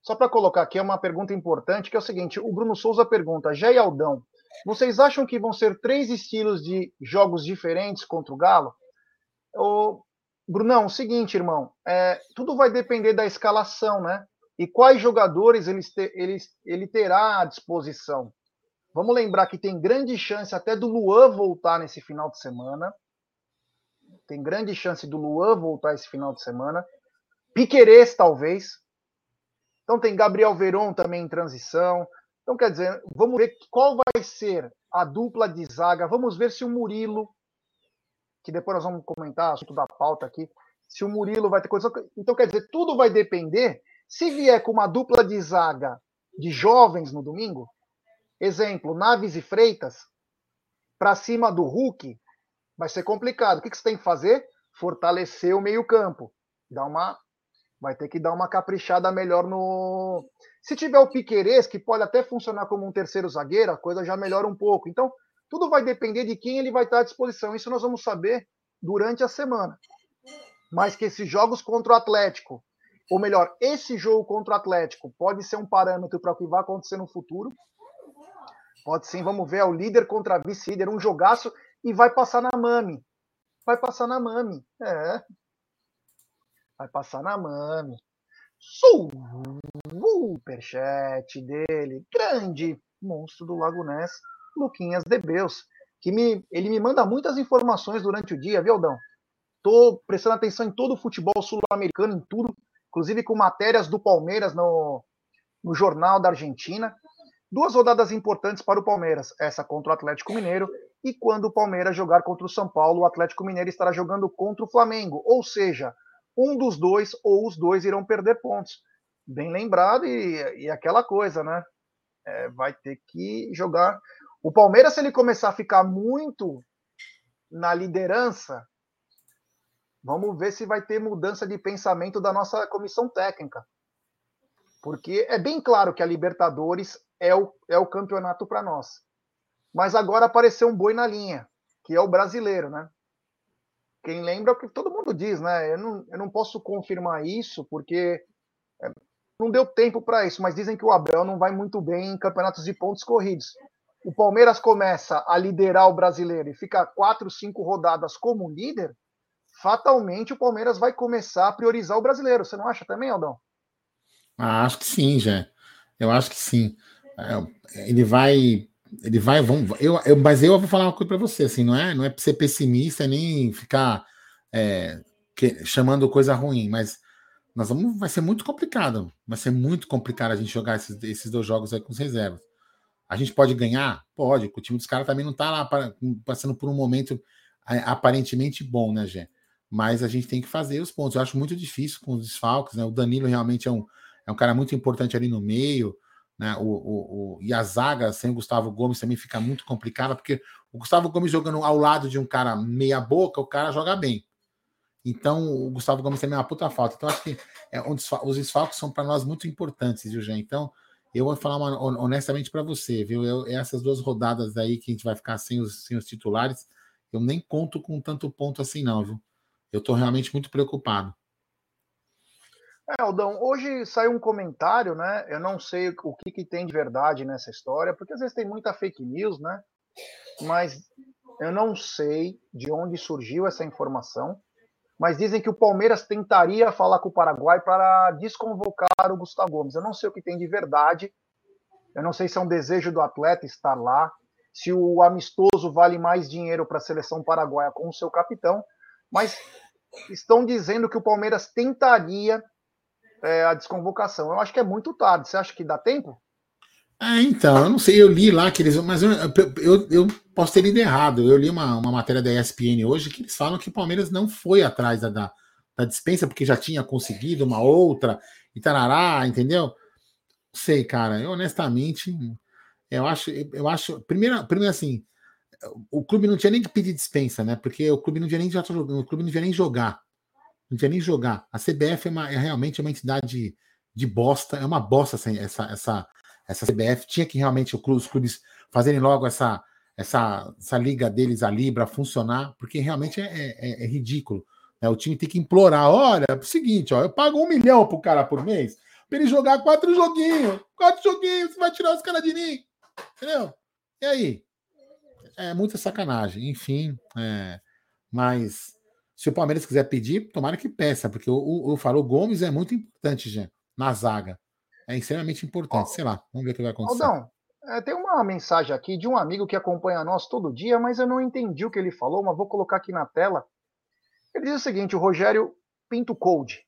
Speaker 2: só para colocar aqui é uma pergunta importante, que é o seguinte: o Bruno Souza pergunta, Jé e Aldão, vocês acham que vão ser três estilos de jogos diferentes contra o Galo? O Brunão, o seguinte, irmão, é, tudo vai depender da escalação, né? E quais jogadores ele, ele, ele terá à disposição. Vamos lembrar que tem grande chance até do Luan voltar nesse final de semana. Tem grande chance do Luan voltar esse final de semana. Piquerez, talvez. Então tem Gabriel Veron também em transição. Então, quer dizer, vamos ver qual vai ser a dupla de zaga. Vamos ver se o Murilo, que depois nós vamos comentar, assunto da pauta aqui, se o Murilo vai ter condição. Então, quer dizer, tudo vai depender. Se vier com uma dupla de zaga de jovens no domingo, exemplo, Naves e Freitas, para cima do Hulk, vai ser complicado. O que, que você tem que fazer? Fortalecer o meio-campo. Dar uma. Vai ter que dar uma caprichada melhor no. Se tiver o Piquerez, que pode até funcionar como um terceiro zagueiro, a coisa já melhora um pouco. Então, tudo vai depender de quem ele vai estar à disposição. Isso nós vamos saber durante a semana. Mas que esses jogos contra o Atlético, ou melhor, esse jogo contra o Atlético, pode ser um parâmetro para o que vai acontecer no futuro. Pode sim, vamos ver, é o líder contra vice-líder, um jogaço e vai passar na Mami. Vai passar na Mami. É. Vai passar na Mami. Superchat dele. Grande monstro do Lago Ness, Luquinhas Debeus. Que me, ele me manda muitas informações durante o dia, viu, Aldão? Tô prestando atenção em todo o futebol sul-americano, em tudo, inclusive com matérias do Palmeiras no, no Jornal da Argentina. Duas rodadas importantes para o Palmeiras, essa contra o Atlético Mineiro e quando o Palmeiras jogar contra o São Paulo, o Atlético Mineiro estará jogando contra o Flamengo, ou seja, um dos dois ou os dois irão perder pontos. Bem lembrado e, e aquela coisa, né? É, vai ter que jogar. O Palmeiras, se ele começar a ficar muito na liderança, vamos ver se vai ter mudança de pensamento da nossa comissão técnica. Porque é bem claro que a Libertadores é o, é o campeonato para nós. Mas agora apareceu um boi na linha, que é o brasileiro, né? Quem lembra é o que todo mundo diz, né? Eu não, eu não posso confirmar isso, porque é, não deu tempo para isso, mas dizem que o Abel não vai muito bem em campeonatos de pontos corridos. O Palmeiras começa a liderar o brasileiro e fica quatro, cinco rodadas como líder, fatalmente o Palmeiras vai começar a priorizar o brasileiro. Você não acha também, Aldão?
Speaker 1: Ah, acho que sim, já. Eu acho que sim. É, ele vai. Ele vai. Vamos, eu, eu, mas eu vou falar uma coisa para você, assim, não é, não é ser pessimista nem ficar é, que, chamando coisa ruim, mas nós vamos, vai ser muito complicado. Vai ser muito complicado a gente jogar esses, esses dois jogos aí com os reservas. A gente pode ganhar? Pode, o time dos caras também não tá lá para, passando por um momento é, aparentemente bom, né, Gê? Mas a gente tem que fazer os pontos. Eu acho muito difícil com os desfalques, né? O Danilo realmente é um, é um cara muito importante ali no meio, né? O, o, o, e a zaga sem Gustavo Gomes também fica muito complicada, porque o Gustavo Gomes jogando ao lado de um cara meia-boca, o cara joga bem. Então, o Gustavo Gomes também é uma puta falta. Então, acho que é, os desfalques são para nós muito importantes, viu, Jean? Então, eu vou falar uma, honestamente para você, viu? Eu, essas duas rodadas aí que a gente vai ficar sem os, sem os titulares, eu nem conto com tanto ponto assim, não, viu? Eu estou realmente muito preocupado.
Speaker 2: É, Aldão, hoje saiu um comentário, né? Eu não sei o que, que tem de verdade nessa história, porque às vezes tem muita fake news, né? Mas eu não sei de onde surgiu essa informação. Mas dizem que o Palmeiras tentaria falar com o Paraguai para desconvocar o Gustavo Gomes. Eu não sei o que tem de verdade. Eu não sei se é um desejo do atleta estar lá, se o amistoso vale mais dinheiro para a seleção paraguaia com o seu capitão, mas estão dizendo que o Palmeiras tentaria é, a desconvocação. Eu acho que é muito tarde. Você acha que dá tempo?
Speaker 1: É, então, eu não sei, eu li lá que eles. Mas eu, eu, eu posso ter lido errado. Eu li uma, uma matéria da ESPN hoje que eles falam que o Palmeiras não foi atrás da, da, dispensa porque já tinha conseguido uma outra e tarará, entendeu? Sei, cara, eu honestamente, eu acho, eu acho, primeiro, primeiro assim, o clube não tinha nem que pedir dispensa, né? Porque o clube não tinha nem, o clube não tinha nem jogar. Não tinha nem jogar. A CBF é, uma, é realmente uma entidade de bosta, é uma bosta essa, essa, essa, essa CBF. Tinha que realmente os clubes fazerem logo essa, essa, essa liga deles, a Libra, funcionar, porque realmente é, é, é ridículo. Né? O time tem que implorar: olha, é o seguinte, ó, eu pago um milhão pro cara por mês para ele jogar quatro joguinhos. Quatro joguinhos, você vai tirar os caras de mim. Entendeu? E aí? É muita sacanagem. Enfim, é, mas se o Palmeiras quiser pedir, tomara que peça, porque o, o, Gomes é muito importante, gente, na zaga. É extremamente importante. Sei lá, vamos ver o que vai acontecer.
Speaker 2: Aldão, É, tem uma mensagem aqui de um amigo que acompanha nós todo dia, mas eu não entendi o que ele falou, mas vou colocar aqui na tela. Ele diz o seguinte: o Rogério Pinto Code.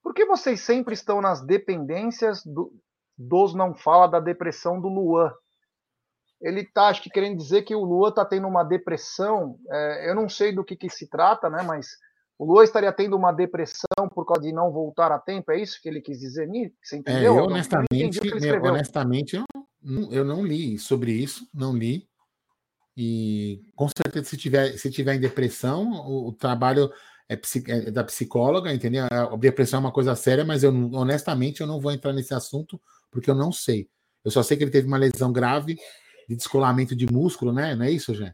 Speaker 2: Por que vocês sempre estão nas dependências do, dos não fala da depressão do Luan? Ele tá, acho que querendo dizer que o Luan tá tendo uma depressão. É, eu não sei do que, que se trata, né? Mas o Luan estaria tendo uma depressão por causa de não voltar a tempo. É isso que ele quis dizer, Você
Speaker 1: é, entendeu? É, eu, honestamente, eu, honestamente, eu, eu não li sobre isso, não li. E com certeza, se tiver, se tiver em depressão, o, o trabalho é, é, da psicóloga, entendeu? A depressão é uma coisa séria, mas eu honestamente eu não vou entrar nesse assunto porque eu não sei. Eu só sei que ele teve uma lesão grave de descolamento de músculo, né? Não é isso, Jé?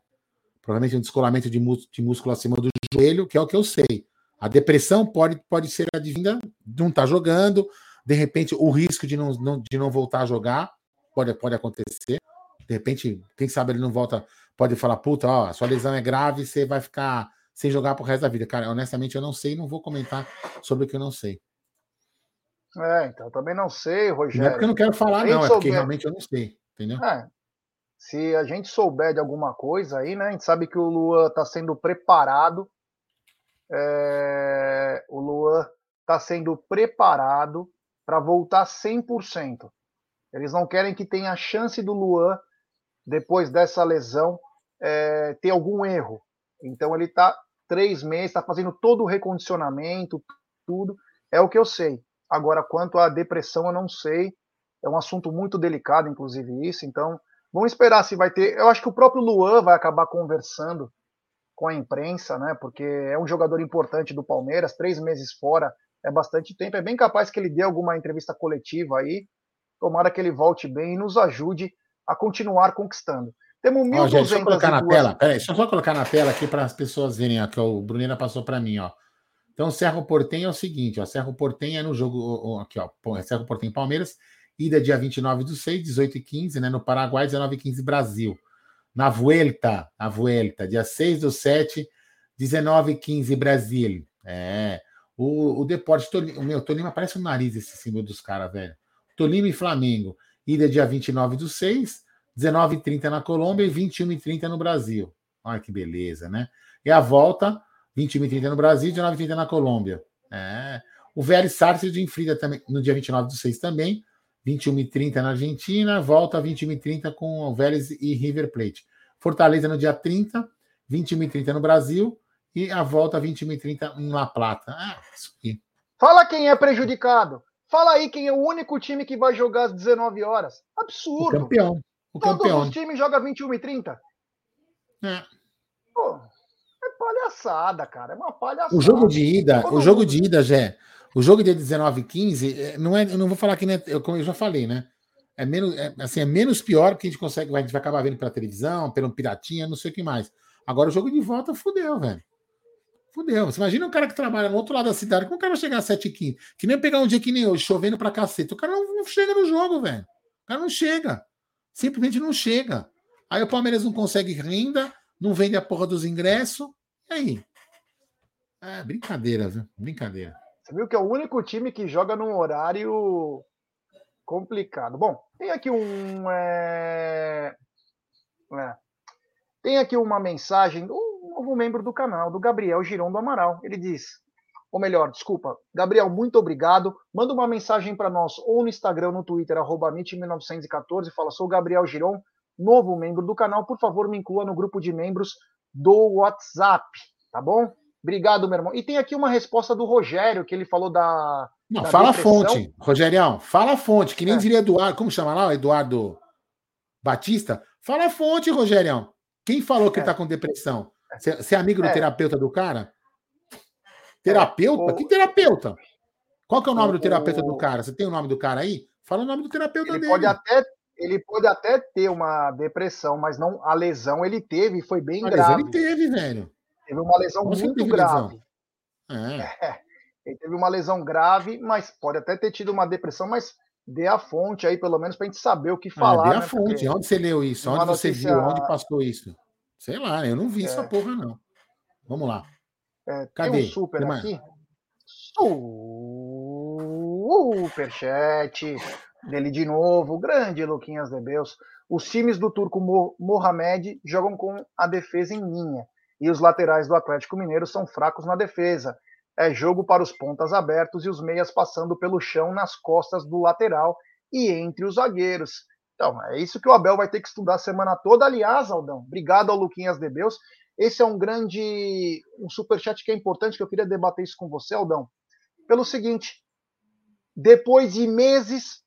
Speaker 1: Provavelmente um descolamento de, de músculo acima do joelho, que é o que eu sei. A depressão pode, pode ser advinda de não estar tá jogando, de repente o risco de não, não, de não voltar a jogar pode, pode acontecer. De repente, quem sabe ele não volta, pode falar, puta, ó, sua lesão é grave, você vai ficar sem jogar pro resto da vida. Cara, honestamente, eu não sei, não vou comentar sobre o que eu não sei.
Speaker 2: É, então também não sei, Rogério.
Speaker 1: Não é porque eu não quero falar, não, é porque realmente eu não sei, entendeu? É,
Speaker 2: se a gente souber de alguma coisa aí, né? A gente sabe que o Luan está sendo preparado. É, o Luan está sendo preparado para voltar 100%. Eles não querem que tenha a chance do Luan, depois dessa lesão, é, ter algum erro. Então ele está três meses, está fazendo todo o recondicionamento, tudo. É o que eu sei. Agora, quanto à depressão, eu não sei. É um assunto muito delicado, inclusive, isso. Então, vamos esperar se vai ter. Eu acho que o próprio Luan vai acabar conversando com a imprensa, né? Porque é um jogador importante do Palmeiras, três meses fora é bastante tempo. É bem capaz que ele dê alguma entrevista coletiva aí. Tomara que ele volte bem e nos ajude a continuar conquistando.
Speaker 1: Temos 1.200 ó, gente, só colocar na tela, peraí, só vou colocar na tela aqui para as pessoas verem, ó, que o Brunina passou para mim, ó. Então, Serra Portem é o seguinte, ó, Serra Portem é no jogo, aqui, ó, Serra Portem Palmeiras, ida dia 29 do 6, 18 e 15, né, no Paraguai, 19 e 15 Brasil. Na Vuelta, na Vuelta, dia 6 do 7, 19 e 15 Brasil. É, o, o Deporte, Tolima, o meu, Tolima parece um nariz esse símbolo dos caras, velho. Tolima e Flamengo, ida dia 29 do 6, 19h30 na Colômbia e 21h30 no Brasil. Olha que beleza, né? E a volta, 21h30 no Brasil e 19h30 na Colômbia. É. O Vélez Sartre de Infrida também, no dia 29 do 6 também, 21h30 na Argentina, volta 21h30 com o Vélez e River Plate. Fortaleza no dia 30, 21h30 no Brasil e a volta 21h30 em La Plata. Ah,
Speaker 2: isso aqui. Fala quem é prejudicado. Fala aí quem é o único time que vai jogar às 19 horas. Absurdo.
Speaker 1: O campeão.
Speaker 2: O Todos campeão. os times jogam 21 e 30. É. Pô, é palhaçada, cara. É uma palhaçada.
Speaker 1: O jogo de ida, Todo o jogo mundo... de ida, Jé. O jogo de 19 e 15, é, não é, eu não vou falar que, né, como eu já falei, né? É menos, é, assim, é menos pior que a gente consegue, a gente vai acabar vendo pela televisão, pelo piratinha, não sei o que mais. Agora o jogo de volta fudeu, velho. Fudeu. Você imagina um cara que trabalha no outro lado da cidade, como o cara vai chegar às 7 e 15 Que nem pegar um dia que nem hoje, chovendo pra cacete. O cara não, não chega no jogo, velho. O cara não chega simplesmente não chega. Aí o Palmeiras não consegue renda, não vende a porra dos ingressos. E aí? É brincadeira, viu? Brincadeira.
Speaker 2: Você viu que é o único time que joga num horário complicado. Bom, tem aqui um. É... É. Tem aqui uma mensagem do novo membro do canal, do Gabriel Girão do Amaral. Ele diz: ou melhor, desculpa, Gabriel, muito obrigado. Manda uma mensagem para nós ou no Instagram, no Twitter, arroba 1914 fala, sou Gabriel Giron, novo membro do canal, por favor, me inclua no grupo de membros do WhatsApp, tá bom? Obrigado, meu irmão. E tem aqui uma resposta do Rogério, que ele falou da.
Speaker 1: Não, da fala depressão. a fonte, Rogerião, fala a fonte, que nem é. diria Eduardo, como chama lá, Eduardo Batista? Fala a fonte, Rogerião. Quem falou que é. ele tá com depressão? Você é amigo do é. terapeuta do cara? Terapeuta? O... Que terapeuta? Qual que é o nome o... do terapeuta do cara? Você tem o nome do cara aí? Fala o nome do terapeuta
Speaker 2: ele
Speaker 1: dele.
Speaker 2: Pode até, ele pode até ter uma depressão, mas não a lesão ele teve e foi bem a grave.
Speaker 1: ele teve, velho.
Speaker 2: Teve uma lesão muito grave. É. é. Ele teve uma lesão grave, mas pode até ter tido uma depressão, mas dê a fonte aí, pelo menos, para a gente saber o que falar. É, dê
Speaker 1: a né? fonte. Porque Onde você leu isso? Onde você notícia... viu? Onde passou isso? Sei lá, eu não vi é. essa porra, não. Vamos lá.
Speaker 2: É, Cadê? Tem um super aqui. Superchat. Dele de novo, grande Luquinhas de Deus. Os times do turco Mohamed jogam com a defesa em linha e os laterais do Atlético Mineiro são fracos na defesa. É jogo para os pontas abertos e os meias passando pelo chão nas costas do lateral e entre os zagueiros. Então, é isso que o Abel vai ter que estudar a semana toda. Aliás, Aldão, obrigado ao Luquinhas de Deus. Esse é um grande um superchat que é importante, que eu queria debater isso com você, Aldão. Pelo seguinte, depois de meses,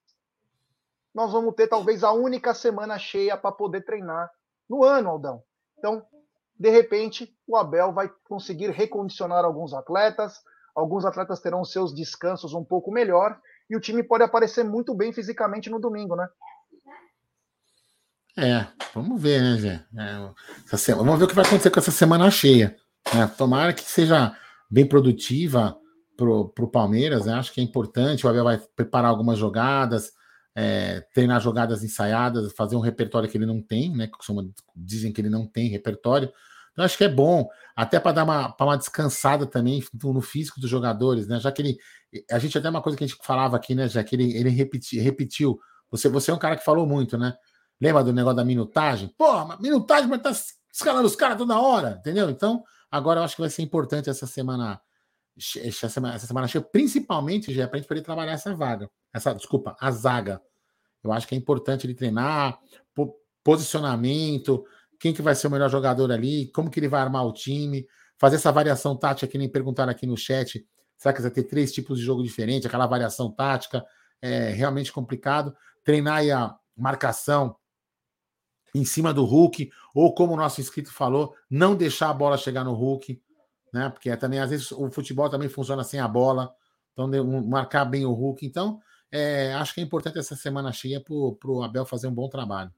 Speaker 2: nós vamos ter talvez a única semana cheia para poder treinar no ano, Aldão. Então, de repente, o Abel vai conseguir recondicionar alguns atletas, alguns atletas terão seus descansos um pouco melhor, e o time pode aparecer muito bem fisicamente no domingo, né?
Speaker 1: É, vamos ver, né, Zé? É, vamos ver o que vai acontecer com essa semana cheia. Né? Tomara que seja bem produtiva para o Palmeiras, né? acho que é importante. O Abel vai preparar algumas jogadas, é, treinar jogadas ensaiadas, fazer um repertório que ele não tem, né? Dizem que ele não tem repertório. Então, acho que é bom, até para dar uma, uma descansada também no físico dos jogadores, né? Já que ele. A gente até uma coisa que a gente falava aqui, né? Já que ele, ele repeti, repetiu. Você, você é um cara que falou muito, né? Lembra do negócio da minutagem? Porra, minutagem, mas tá escalando os caras toda hora, entendeu? Então, agora eu acho que vai ser importante essa semana, essa semana, essa semana principalmente já para a gente poder trabalhar essa vaga, essa, desculpa, a zaga. Eu acho que é importante ele treinar, posicionamento, quem que vai ser o melhor jogador ali, como que ele vai armar o time, fazer essa variação tática que nem perguntaram aqui no chat. Será que vai ter três tipos de jogo diferentes? Aquela variação tática é realmente complicado. Treinar a marcação em cima do Hulk, ou como o nosso inscrito falou, não deixar a bola chegar no Hulk, né? Porque também às vezes o futebol também funciona sem a bola, então marcar bem o Hulk. Então, é, acho que é importante essa semana cheia para o Abel fazer um bom trabalho.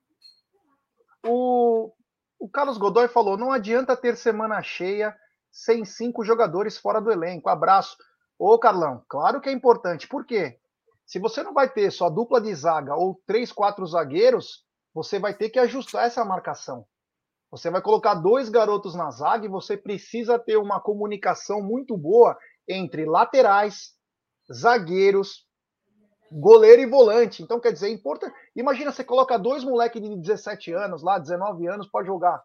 Speaker 2: O, o Carlos Godoy falou: não adianta ter semana cheia sem cinco jogadores fora do elenco. Abraço. Ô, Carlão, claro que é importante. Por quê? Se você não vai ter só dupla de zaga ou três, quatro zagueiros, você vai ter que ajustar essa marcação. Você vai colocar dois garotos na zaga e você precisa ter uma comunicação muito boa entre laterais, zagueiros, goleiro e volante. Então, quer dizer, importa. Imagina você coloca dois moleques de 17 anos lá, 19 anos, para jogar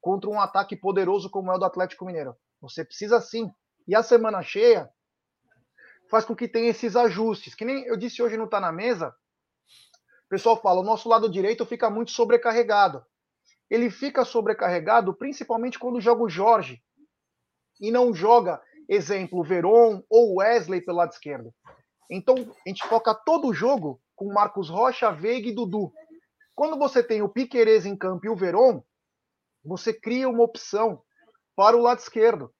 Speaker 2: contra um ataque poderoso como é o do Atlético Mineiro. Você precisa sim. E a semana cheia faz com que tenha esses ajustes. Que nem eu disse hoje não Tá na Mesa, o pessoal fala, o nosso lado direito fica muito sobrecarregado. Ele fica sobrecarregado principalmente quando joga o Jorge e não joga, exemplo, Veron ou Wesley pelo lado esquerdo. Então, a gente foca todo o jogo com Marcos Rocha, Veiga e Dudu. Quando você tem o Piquerez em campo e o Veron, você cria uma opção para o lado esquerdo.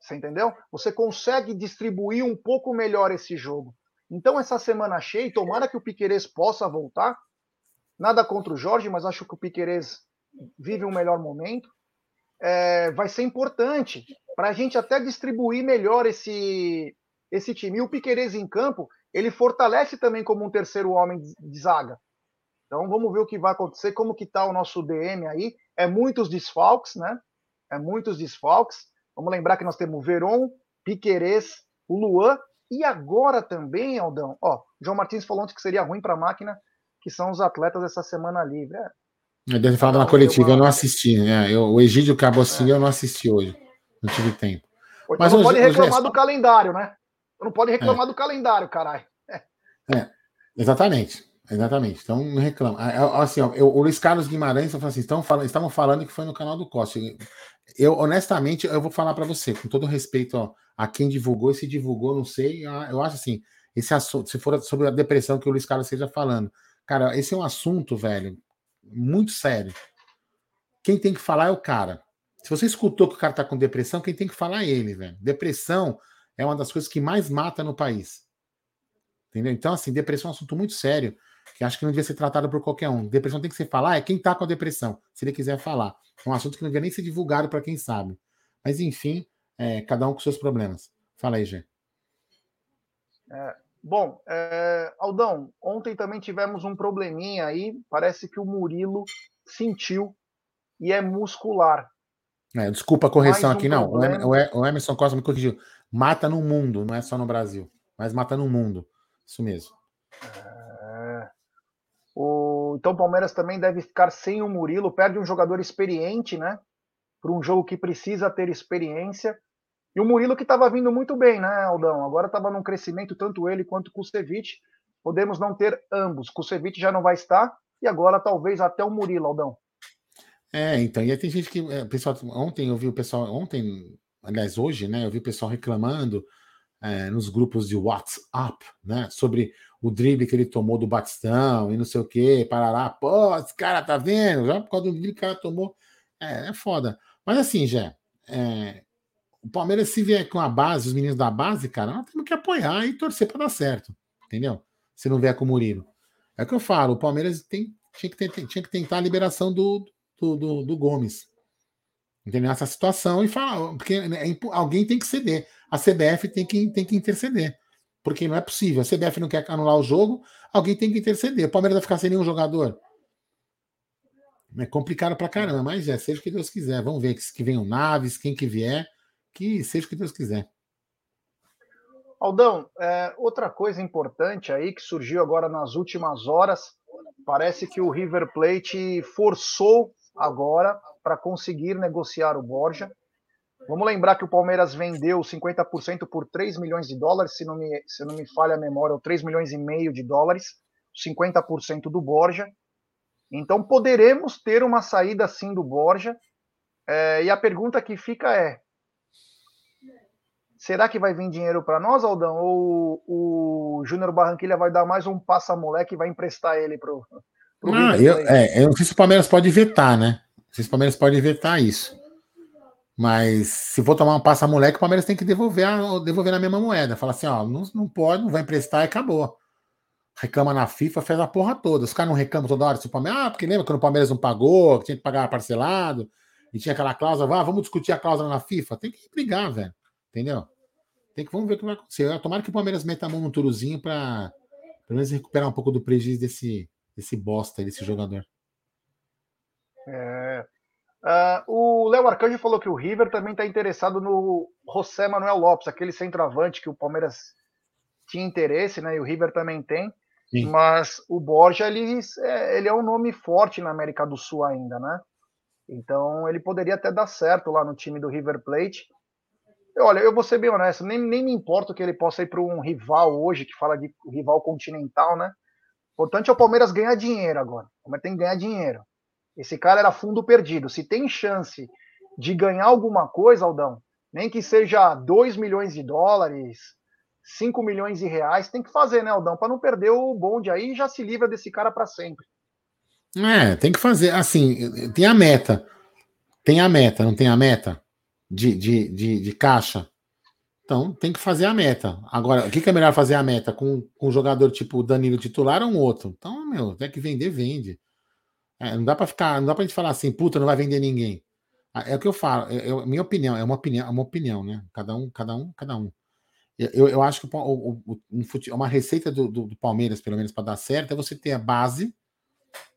Speaker 2: Você entendeu? Você consegue distribuir um pouco melhor esse jogo. Então, essa semana cheia, tomara que o Piquerez possa voltar. Nada contra o Jorge, mas acho que o Piquerez vive um melhor momento. É, vai ser importante para a gente até distribuir melhor esse, esse time. E o Piquerez em campo, ele fortalece também como um terceiro homem de zaga. Então vamos ver o que vai acontecer, como que está o nosso DM aí. É muitos desfalques, né? É muitos desfalques. Vamos lembrar que nós temos Veron, Piquerez, o Luan e agora também, Aldão, ó, João Martins falou ontem que seria ruim para a máquina, que são os atletas dessa semana livre. É.
Speaker 1: Eu devo falar na coletiva, uma... eu não assisti, né? Eu, o Egídio Cabocini é. eu não assisti hoje. Não tive tempo.
Speaker 2: Então Mas não hoje, pode reclamar hoje... do calendário, né? Não pode reclamar é. do calendário, caralho.
Speaker 1: É. é. exatamente. Exatamente. Então não reclama. Assim, ó, eu, o Luiz Carlos Guimarães assim, estão falando, estavam falando que foi no canal do Costa. Eu, honestamente, eu vou falar para você, com todo respeito ó, a quem divulgou e se divulgou, não sei. Eu acho assim, esse assunto, se for sobre a depressão que o Luiz Carlos esteja falando, cara, esse é um assunto, velho, muito sério. Quem tem que falar é o cara. Se você escutou que o cara tá com depressão, quem tem que falar é ele, velho. Depressão é uma das coisas que mais mata no país. Entendeu? Então, assim, depressão é um assunto muito sério, que acho que não devia ser tratado por qualquer um. Depressão tem que ser falar, é quem tá com a depressão, se ele quiser falar. É um assunto que não devia nem ser divulgado para quem sabe. Mas, enfim, é, cada um com seus problemas. Fala aí, Gê.
Speaker 2: É, bom, é, Aldão, ontem também tivemos um probleminha aí. Parece que o Murilo sentiu e é muscular.
Speaker 1: É, desculpa a correção um aqui, não. O Emerson Costa me corrigiu. Mata no mundo, não é só no Brasil, mas mata no mundo. Isso mesmo.
Speaker 2: É, O, então o Palmeiras também deve ficar sem o Murilo, perde um jogador experiente, né? Para um jogo que precisa ter experiência. E o Murilo que estava vindo muito bem, né, Aldão? Agora estava num crescimento, tanto ele quanto o Kusevich. Podemos não ter ambos. Kusevich já não vai estar, e agora talvez até o Murilo, Aldão.
Speaker 1: É, então, e aí tem gente que. É, pessoal, ontem eu vi o pessoal, ontem, aliás, hoje, né? Eu vi o pessoal reclamando é, nos grupos de WhatsApp, né? Sobre o drible que ele tomou do Batistão e não sei o que, parará. Pô, esse cara tá vendo? Já por causa do drible que o cara tomou. É, é foda. Mas assim, já. É, o Palmeiras, se vier com a base, os meninos da base, cara, nós temos que apoiar e torcer para dar certo. Entendeu? Se não vier com o Murilo. É o que eu falo, o Palmeiras tem, tinha, que ter, tinha que tentar a liberação do, do, do, do Gomes. Entendeu? Essa situação e falar, porque é, alguém tem que ceder. A CBF tem que, tem que interceder. Porque não é possível. A CBF não quer anular o jogo, alguém tem que interceder. O Palmeiras vai ficar sem nenhum jogador. É complicado pra caramba, mas é, seja o que Deus quiser. Vamos ver que, que venham naves, quem que vier, que seja o que Deus quiser.
Speaker 2: Aldão, é, outra coisa importante aí que surgiu agora nas últimas horas, parece que o River Plate forçou agora para conseguir negociar o Borja. Vamos lembrar que o Palmeiras vendeu 50% por 3 milhões de dólares, se não me, se não me falha a memória, ou 3 milhões e meio de dólares, 50% do Borja. Então poderemos ter uma saída sim do Borja. É, e a pergunta que fica é: Será que vai vir dinheiro para nós, Aldão? Ou o Júnior Barranquilha vai dar mais um passa-moleque e vai emprestar ele pro.
Speaker 1: pro não, eu, é, eu não sei se o Palmeiras pode vetar, né? Não sei se o Palmeiras pode vetar isso. Mas se for tomar um passa-moleque, o Palmeiras tem que devolver, a, devolver na mesma moeda. Fala assim, ó, não, não pode, não vai emprestar e acabou. Reclama na FIFA, fez a porra toda. Os caras não reclamam toda hora se o Palmeiras. Ah, porque lembra quando o Palmeiras não pagou, que tinha que pagar parcelado, e tinha aquela cláusula, ah, vamos discutir a cláusula na FIFA. Tem que brigar, velho. Entendeu? Tem que vamos ver o que vai acontecer. Tomara que o Palmeiras meta a mão no Turuzinho para pelo menos recuperar um pouco do prejuízo desse, desse bosta, desse jogador.
Speaker 2: É. Uh, o Léo Arcanjo falou que o River também está interessado no José Manuel Lopes, aquele centroavante que o Palmeiras tinha interesse, né? E o River também tem. Sim. Mas o Borja, ele, é, ele é um nome forte na América do Sul ainda, né? Então ele poderia até dar certo lá no time do River Plate. Olha, eu vou ser bem honesto, nem, nem me importa que ele possa ir para um rival hoje, que fala de rival continental, né? O importante é o Palmeiras ganhar dinheiro agora. O Palmeiras tem que ganhar dinheiro. Esse cara era fundo perdido. Se tem chance de ganhar alguma coisa, Aldão, nem que seja 2 milhões de dólares, 5 milhões de reais, tem que fazer, né, Aldão? Para não perder o bonde aí e já se livra desse cara para sempre.
Speaker 1: É, tem que fazer. Assim, tem a meta. Tem a meta, não tem a meta? De, de, de, de caixa. Então tem que fazer a meta. Agora, o que, que é melhor fazer a meta? Com, com um jogador tipo Danilo titular ou um outro? Então, meu, tem que vender, vende. É, não dá para ficar, não dá pra gente falar assim, puta, não vai vender ninguém. Ah, é o que eu falo, é, é minha opinião, é uma opinião, é uma opinião, né? Cada um, cada um, cada um. Eu, eu acho que o, o, o, uma receita do, do, do Palmeiras, pelo menos, para dar certo, é você ter a base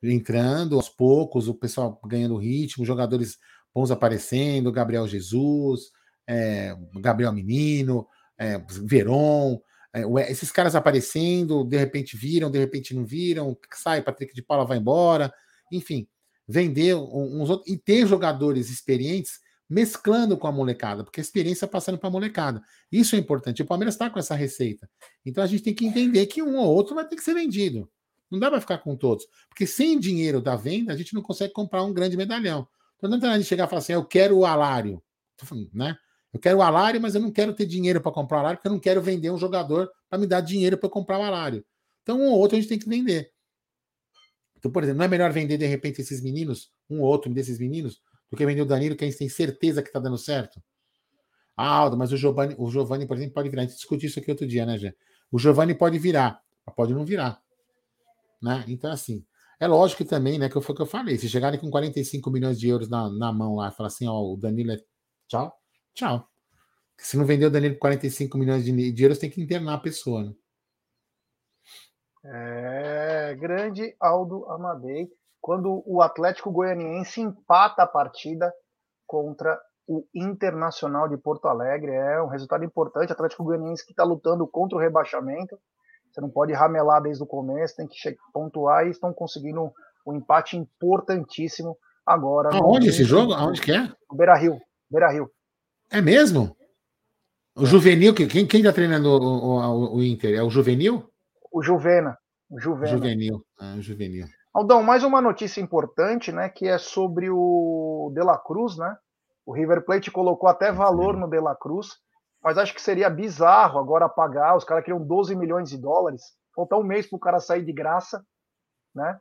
Speaker 1: entrando aos poucos, o pessoal ganhando ritmo, jogadores bons aparecendo, Gabriel Jesus, é, Gabriel Menino, é, Veron, é, esses caras aparecendo, de repente viram, de repente não viram, sai, Patrick de Paula vai embora, enfim, vender uns outros e ter jogadores experientes mesclando com a molecada, porque a experiência passando para a molecada. Isso é importante. O Palmeiras está com essa receita. Então a gente tem que entender que um ou outro vai ter que ser vendido. Não dá para ficar com todos. Porque sem dinheiro da venda, a gente não consegue comprar um grande medalhão. Então não adianta chegar e falar assim, eu quero o alário. Né? Eu quero o alário, mas eu não quero ter dinheiro para comprar o alário, porque eu não quero vender um jogador para me dar dinheiro para comprar o alário. Então, um ou outro a gente tem que vender. Então, por exemplo, não é melhor vender de repente esses meninos, um ou outro desses meninos, do que vender o Danilo, que a gente tem certeza que está dando certo? Ah, Aldo, mas o Giovanni, o Giovanni, por exemplo, pode virar. A gente discutiu isso aqui outro dia, né, Gê? O Giovanni pode virar, pode não virar. Né? Então, assim, é lógico que também, né, que foi o que eu falei, se chegarem com 45 milhões de euros na, na mão lá e falar assim, ó, o Danilo é tchau, tchau. Se não vender o Danilo por 45 milhões de, de euros, tem que internar a pessoa, né?
Speaker 2: É, grande Aldo Amadei, quando o Atlético Goianiense empata a partida contra o Internacional de Porto Alegre, é um resultado importante, Atlético Goianiense que está lutando contra o rebaixamento, Você não pode ramelar desde o começo, tem que pontuar e estão conseguindo um empate importantíssimo agora.
Speaker 1: Aonde esse jogo? Aonde que é?
Speaker 2: Beira Rio. Beira Rio.
Speaker 1: É mesmo? O Juvenil, quem, quem tá treinando o, o, o Inter? É o Juvenil?
Speaker 2: O Juvena. O
Speaker 1: Juvena. Juvenil. Ah, Juvenil.
Speaker 2: Aldão, mais uma notícia importante, né? Que é sobre o De La Cruz, né? O River Plate colocou até valor no De La Cruz, mas acho que seria bizarro agora pagar. Os caras queriam 12 milhões de dólares. Falta um mês para o cara sair de graça, né?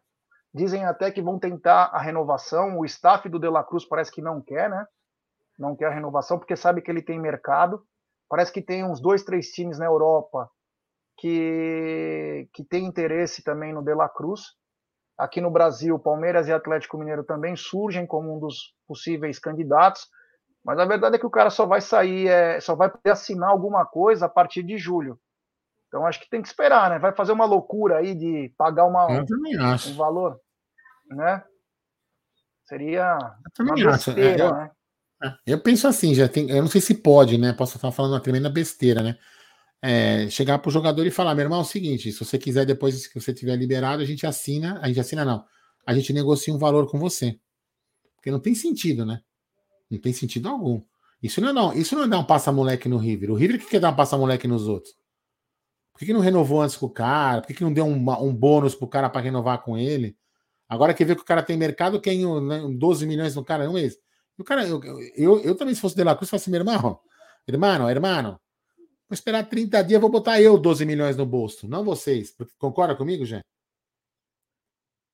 Speaker 2: Dizem até que vão tentar a renovação. O staff do De La Cruz parece que não quer, né? Não quer a renovação porque sabe que ele tem mercado. Parece que tem uns dois, três times na Europa que, que tem interesse também no De La Cruz. Aqui no Brasil, Palmeiras e Atlético Mineiro também surgem como um dos possíveis candidatos. Mas a verdade é que o cara só vai sair, é, só vai poder assinar alguma coisa a partir de julho. Então acho que tem que esperar, né? Vai fazer uma loucura aí de pagar uma, um valor né? Seria
Speaker 1: eu uma. É, besteira, eu, né? É, eu penso assim, já tem, eu não sei se pode, né? Posso estar falando uma tremenda besteira, né? É, chegar para o jogador e falar, meu irmão, é o seguinte, se você quiser depois que você tiver liberado, a gente assina, a gente assina não, a gente negocia um valor com você, porque não tem sentido, né? Não tem sentido algum. Isso não é não, isso não é dar um passa moleque no River. O River que quer dar um passa moleque nos outros. Por que, que não renovou antes com o cara? Por que, que não deu um, um bônus pro cara para renovar com ele? Agora quer ver que o cara tem mercado, quer né, 12 milhões no cara em um mês. O cara, eu, eu, eu também, se fosse De La Cruz, falasse, meu irmão, irmão, irmão, vou esperar 30 dias, vou botar eu 12 milhões no bolso, não vocês. Concorda comigo, gente?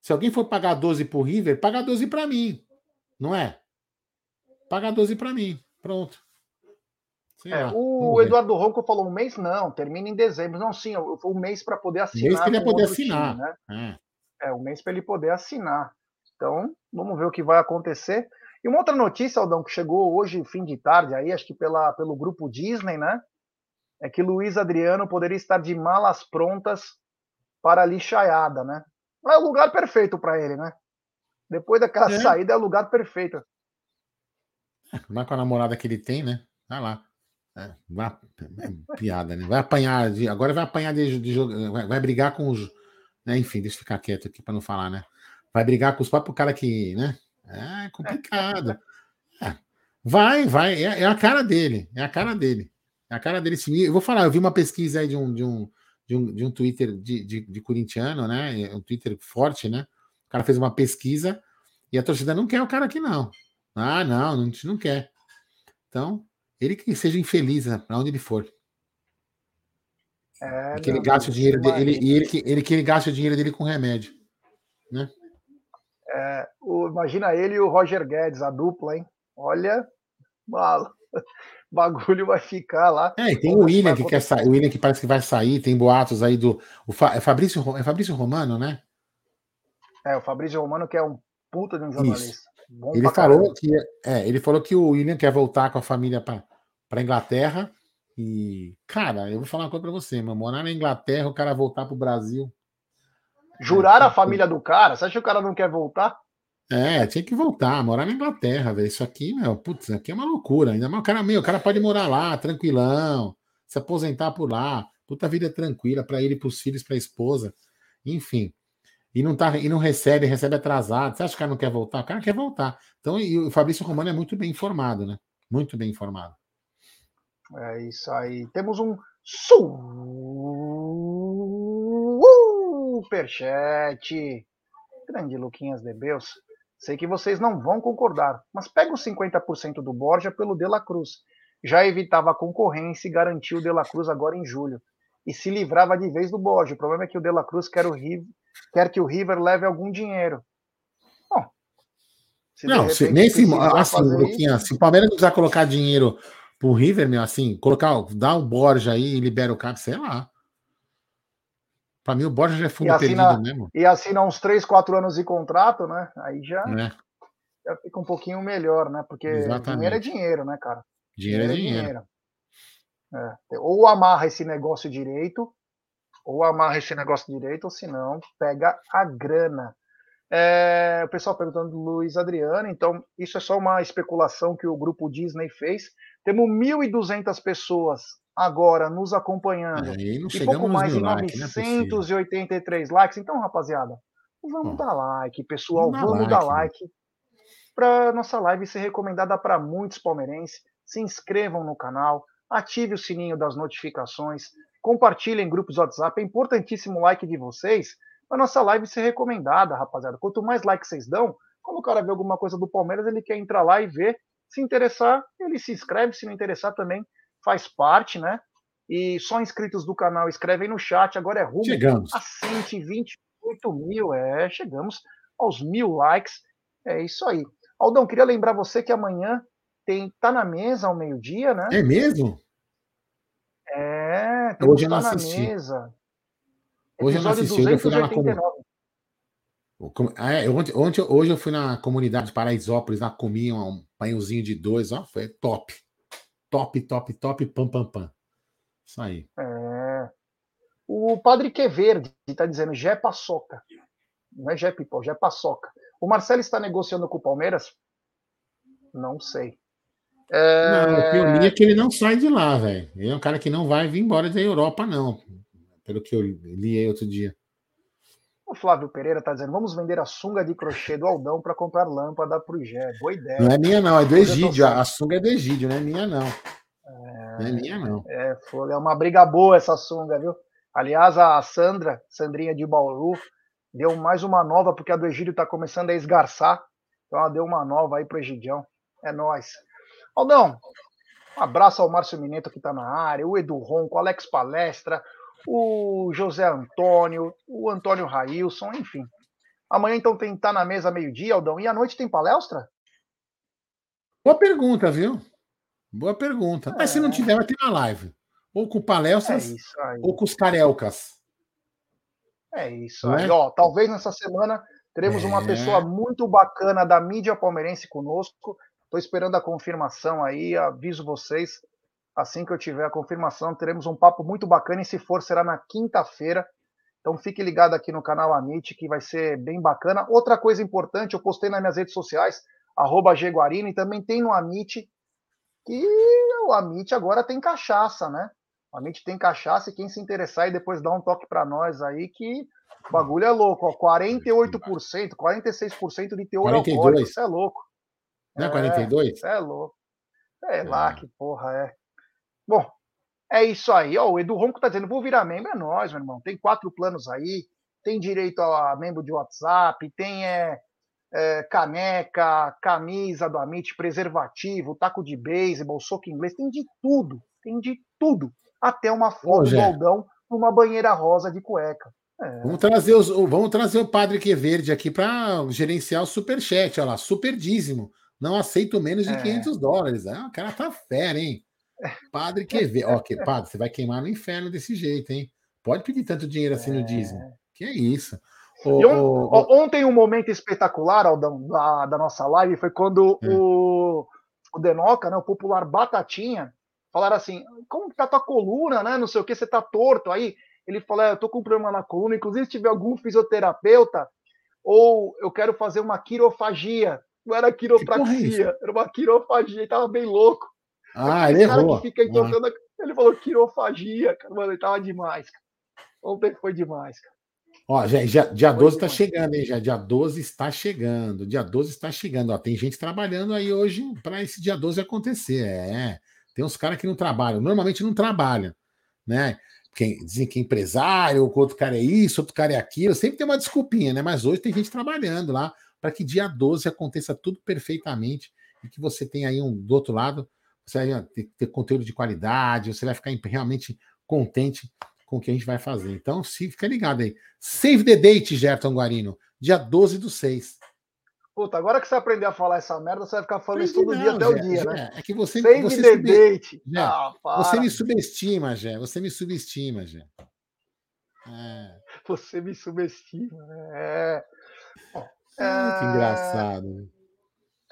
Speaker 1: Se alguém for pagar 12 pro River, paga 12 para mim. Não é? Paga 12 para mim. Pronto.
Speaker 2: É, o Eduardo Ronco falou um mês, não, termina em dezembro. Não, sim, foi um mês para poder assinar. Um mês que
Speaker 1: ele ia poder assinar. Time,
Speaker 2: né? é. É, um mês para ele poder assinar. Então, vamos ver o que vai acontecer. E uma outra notícia, Aldão, que chegou hoje, fim de tarde, aí, acho que pela, pelo grupo Disney, né? É que Luiz Adriano poderia estar de malas prontas para a lixaiada, né? É o lugar perfeito para ele, né? Depois daquela é. saída, é o lugar perfeito.
Speaker 1: Vai com a namorada que ele tem, né? Vai lá. É, vai, é, piada, né? Vai apanhar, de, agora vai apanhar de, de, vai, vai brigar com os né? Enfim, deixa eu ficar quieto aqui para não falar, né? Vai brigar com os próprios cara que, né? É complicado. É. Vai, vai, é, é, a cara dele, é a cara dele. É a cara dele. Eu vou falar, eu vi uma pesquisa aí de um, de um, de um, de um Twitter de, de, de corintiano, né? É um Twitter forte, né? O cara fez uma pesquisa e a torcida não quer o cara aqui, não. Ah, não, a gente não quer. Então, ele que seja infeliz né, para onde ele for. É, que ele gasta o dinheiro dele, ele, e ele, que, ele que ele gasta o dinheiro dele com remédio. Né?
Speaker 2: É, o, imagina ele e o Roger Guedes, a dupla, hein? Olha, malo. bagulho vai ficar lá.
Speaker 1: É, e tem o William que quer sair, o William que parece que vai sair, tem boatos aí do. O Fa, é, Fabrício, é Fabrício Romano, né?
Speaker 2: É, o Fabrício Romano, que é um puta de um jornalista.
Speaker 1: Ele falou que é, ele falou que o William quer voltar com a família para Inglaterra e, cara, eu vou falar uma coisa pra você, meu. Morar na Inglaterra, o cara voltar pro Brasil.
Speaker 2: Jurar é, a família do cara? Você acha que o cara não quer voltar?
Speaker 1: É, tinha que voltar, morar na Inglaterra, velho. Isso aqui, meu, putz, aqui é uma loucura. Ainda mais o cara, meu, o cara pode morar lá, tranquilão, se aposentar por lá, puta vida tranquila para ele, pros filhos, pra esposa, enfim. E não, tá, e não recebe, recebe atrasado. Você acha que o cara não quer voltar? O cara quer voltar. Então, e o Fabrício Romano é muito bem informado, né? Muito bem informado.
Speaker 2: É isso aí. Temos um superchat. Grande Luquinhas de Beus. Sei que vocês não vão concordar, mas pega os 50% do Borja pelo De La Cruz. Já evitava a concorrência e garantiu o De La Cruz agora em julho. E se livrava de vez do Borja. O problema é que o De La Cruz quer, o quer que o River leve algum dinheiro.
Speaker 1: Bom, se não, se, nesse, assim, Luquinhas, se o Palmeiras não precisar colocar dinheiro pro River, meu, assim, colocar, dá um Borja aí e libera o cara, sei lá. Pra mim, o Borja já é fundo assina, perdido mesmo.
Speaker 2: E assina uns 3, 4 anos de contrato, né? Aí já, é. já fica um pouquinho melhor, né? Porque Exatamente. dinheiro é dinheiro, né, cara?
Speaker 1: Dinheiro, dinheiro é dinheiro.
Speaker 2: dinheiro. É. Ou amarra esse negócio direito, ou amarra esse negócio direito, ou senão pega a grana. É, o pessoal perguntando do Luiz Adriano, então isso é só uma especulação que o grupo Disney fez, Temos 1.200 pessoas agora nos acompanhando.
Speaker 1: Aí não
Speaker 2: e pouco mais de
Speaker 1: mil likes, não é.
Speaker 2: 983 likes. Então, rapaziada, vamos dar like, pessoal.
Speaker 1: vamos dar
Speaker 2: Vamos dar
Speaker 1: like,
Speaker 2: like para nossa live ser recomendada para muitos palmeirenses. Se inscrevam no canal, ative o sininho das notificações, compartilhem em grupos WhatsApp. É importantíssimo o like de vocês para nossa live ser recomendada, rapaziada. Quanto mais likes vocês dão, quando o cara vê alguma coisa do Palmeiras, ele quer entrar lá e ver. Se interessar, ele se inscreve. Se não interessar, também faz parte, né? E só inscritos do canal escrevem no chat. Agora é rumo
Speaker 1: Chegamos.
Speaker 2: a 128 mil. É, chegamos aos mil likes. É isso aí. Aldão, queria lembrar você que amanhã tem tá na mesa ao meio-dia, né?
Speaker 1: É mesmo?
Speaker 2: É, temos
Speaker 1: Hoje eu não assisti.
Speaker 2: mesa.
Speaker 1: Hoje eu não assisti, hoje eu fui lá na
Speaker 2: 289.
Speaker 1: O com- Ah, é, ontem, ontem- hoje eu fui na comunidade de Paraisópolis, lá comi um panhozinho de dois, ó, foi top. Top, top, top, pam, pam, pam. Isso aí.
Speaker 2: É. O Padre Queverde está dizendo Jé Paçoca. Não é Jé Pipó, Jé Paçoca. O Marcelo está negociando com o Palmeiras? Não sei. É,
Speaker 1: Não, o que eu li é que ele não sai de lá, velho. Ele é um cara que não vai vir embora da Europa, não. Pelo que eu li aí outro dia.
Speaker 2: O Flávio Pereira está dizendo: vamos vender a sunga de crochê do Aldão para comprar lâmpada para o Jé. Boa ideia.
Speaker 1: Não é minha, não, é do Egídio. A sunga é do Egídio, não é minha, não. Não é minha, não.
Speaker 2: É, foi- é uma briga boa essa sunga, viu? Aliás, a Sandra, Sandrinha de Bauru, deu mais uma nova, porque a do Egídio está começando a esgarçar. Então ela deu uma nova aí pro Egidião. É nóis. Aldão, um abraço ao Márcio Mineto que está na área, o Edu Ronco, o Alex Palestra, o José Antônio, o Antônio Railson, enfim. Amanhã então tem tá na mesa meio-dia, Aldão. E à noite tem palestra?
Speaker 1: Boa pergunta, viu? Boa pergunta. Mas se não
Speaker 2: É.
Speaker 1: tiver, vai ter uma live. Ou com
Speaker 2: É
Speaker 1: palestras,
Speaker 2: aí.
Speaker 1: ou com os carelcas.
Speaker 2: É isso aí.
Speaker 1: é?
Speaker 2: Ó, talvez nessa semana teremos uma
Speaker 1: É.
Speaker 2: pessoa muito bacana da mídia palmeirense conosco. Estou esperando a confirmação aí, aviso vocês. Assim que eu tiver a confirmação, teremos um papo muito bacana e se for, será na quinta-feira. Então fique ligado aqui no canal Amit, que vai ser bem bacana. Outra coisa importante, eu postei nas minhas redes sociais, arroba Guarino, e também tem no Amit, que o Amit agora tem cachaça, né? O Amit tem cachaça e quem se interessar e depois dá um toque para nós aí, que o bagulho é louco, ó. 48%, 46% de teor
Speaker 1: 42.
Speaker 2: alcoólico. Isso é louco.
Speaker 1: Não é
Speaker 2: É.
Speaker 1: 42?
Speaker 2: Isso é louco. Sei lá
Speaker 1: É.
Speaker 2: que porra é. Bom, é isso aí. Ó, o Edu Ronco tá dizendo, vou virar membro, é nós, meu irmão. Tem quatro planos aí, tem direito a membro de WhatsApp, tem é, é, caneca, camisa do Amit, preservativo, taco de beisebol, soco inglês, tem de tudo, tem de tudo. Até uma foto do
Speaker 1: Zé.
Speaker 2: Aldão numa banheira rosa de cueca. É,
Speaker 1: Vamos trazer, os, o- vamos trazer o Padre Queverde aqui para gerenciar o superchat. Olha lá, super dízimo. Não aceito menos de
Speaker 2: É.
Speaker 1: 500 dólares. Ah, o cara tá fera, hein? Padre Queverde. Ó, que, padre, você vai queimar no inferno desse jeito, hein? Pode pedir tanto dinheiro assim no dízimo. Que é isso.
Speaker 2: E on- ó, ontem um momento espetacular, Aldão, da, da nossa live foi quando
Speaker 1: É.
Speaker 2: o, o Denoca, né, o popular Batatinha, falaram assim: como que tá tua coluna, né? Não sei o que, você tá torto aí. Ele falou: é, eu tô com um problema na coluna, inclusive se tiver algum fisioterapeuta, ou eu quero fazer uma quirofagia. Não era
Speaker 1: é
Speaker 2: quiropraxia, era uma quirofagia, ele tava bem louco.
Speaker 1: ah, ele
Speaker 2: cara
Speaker 1: errou.
Speaker 2: que fica
Speaker 1: Ah,
Speaker 2: entortando a- Ele falou quirofagia, cara, mano, ele tava demais. Cara. Ontem foi demais, cara.
Speaker 1: Ó, já, já- dia
Speaker 2: Foi
Speaker 1: 12 está chegando, hein? Já, dia 12 está chegando. Dia 12 está chegando. Ó, tem gente trabalhando aí hoje para esse dia 12 acontecer. É. Tem uns caras que não trabalham. Normalmente não trabalham, né? Quem, dizem que é empresário, outro cara é isso, outro cara é aquilo. Sempre tem uma desculpinha, né? Mas hoje tem gente trabalhando lá para que dia 12 aconteça tudo perfeitamente e que você tenha aí um do outro lado, você vai ter, ter conteúdo de qualidade, você vai ficar realmente contente com o que a gente vai fazer. Então, se fica ligado aí. Save the date, Gerton Guarino. Dia 12 do 6.
Speaker 2: Puta, agora que você aprender a falar essa merda, você vai ficar falando isso todo
Speaker 1: Não,
Speaker 2: dia até o dia,
Speaker 1: Gé,
Speaker 2: né?
Speaker 1: É que você,
Speaker 2: Save
Speaker 1: você,
Speaker 2: the date.
Speaker 1: Gé,
Speaker 2: Ah,
Speaker 1: você me subestima, Gé. Você me subestima, Gé. É.
Speaker 2: Você me subestima. É. Bom,
Speaker 1: Ah, que
Speaker 2: é-
Speaker 1: engraçado.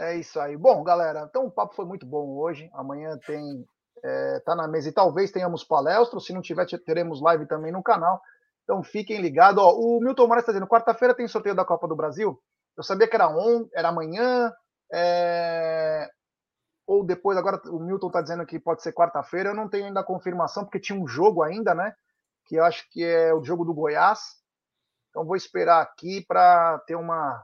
Speaker 2: É isso aí. Bom, galera, então o papo foi muito bom hoje. Amanhã tem. É, tá na mesa e talvez tenhamos palestra. Se não tiver, teremos live também no canal. Então fiquem ligados. Ó, o Milton Moraes está dizendo: quarta-feira tem sorteio da Copa do Brasil. Eu sabia que era on, era amanhã. É... ou depois, agora o Milton está dizendo que pode ser quarta-feira, eu não tenho ainda a confirmação, porque tinha um jogo ainda, né? Que eu acho que é o jogo do Goiás. Então vou esperar aqui para ter uma,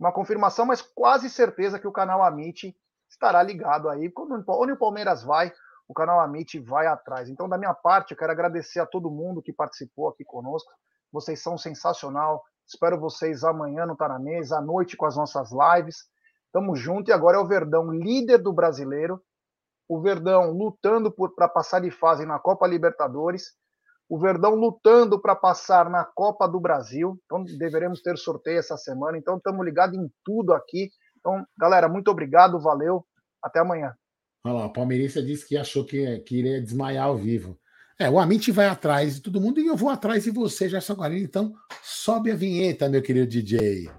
Speaker 2: uma confirmação, mas quase certeza que o canal Amit estará ligado aí. Onde o Palmeiras vai, o canal Amit vai atrás. Então, da minha parte, eu quero agradecer a todo mundo que participou aqui conosco. Vocês são sensacional. Espero vocês amanhã no Tá na Mesa, à noite com as nossas lives. Tamo junto e agora é o Verdão líder do brasileiro. O Verdão lutando para passar de fase na Copa Libertadores o Verdão lutando para passar na Copa do Brasil. Então, deveremos ter sorteio essa semana. Então, estamos ligados em tudo aqui. Então, galera, muito obrigado, valeu. Até amanhã.
Speaker 1: Olha lá, o palmeirense disse que achou que, que iria desmaiar ao vivo. É, o Amit vai atrás de todo mundo e eu vou atrás de você, Gerson Guarino. Então, sobe a vinheta, meu querido DJ.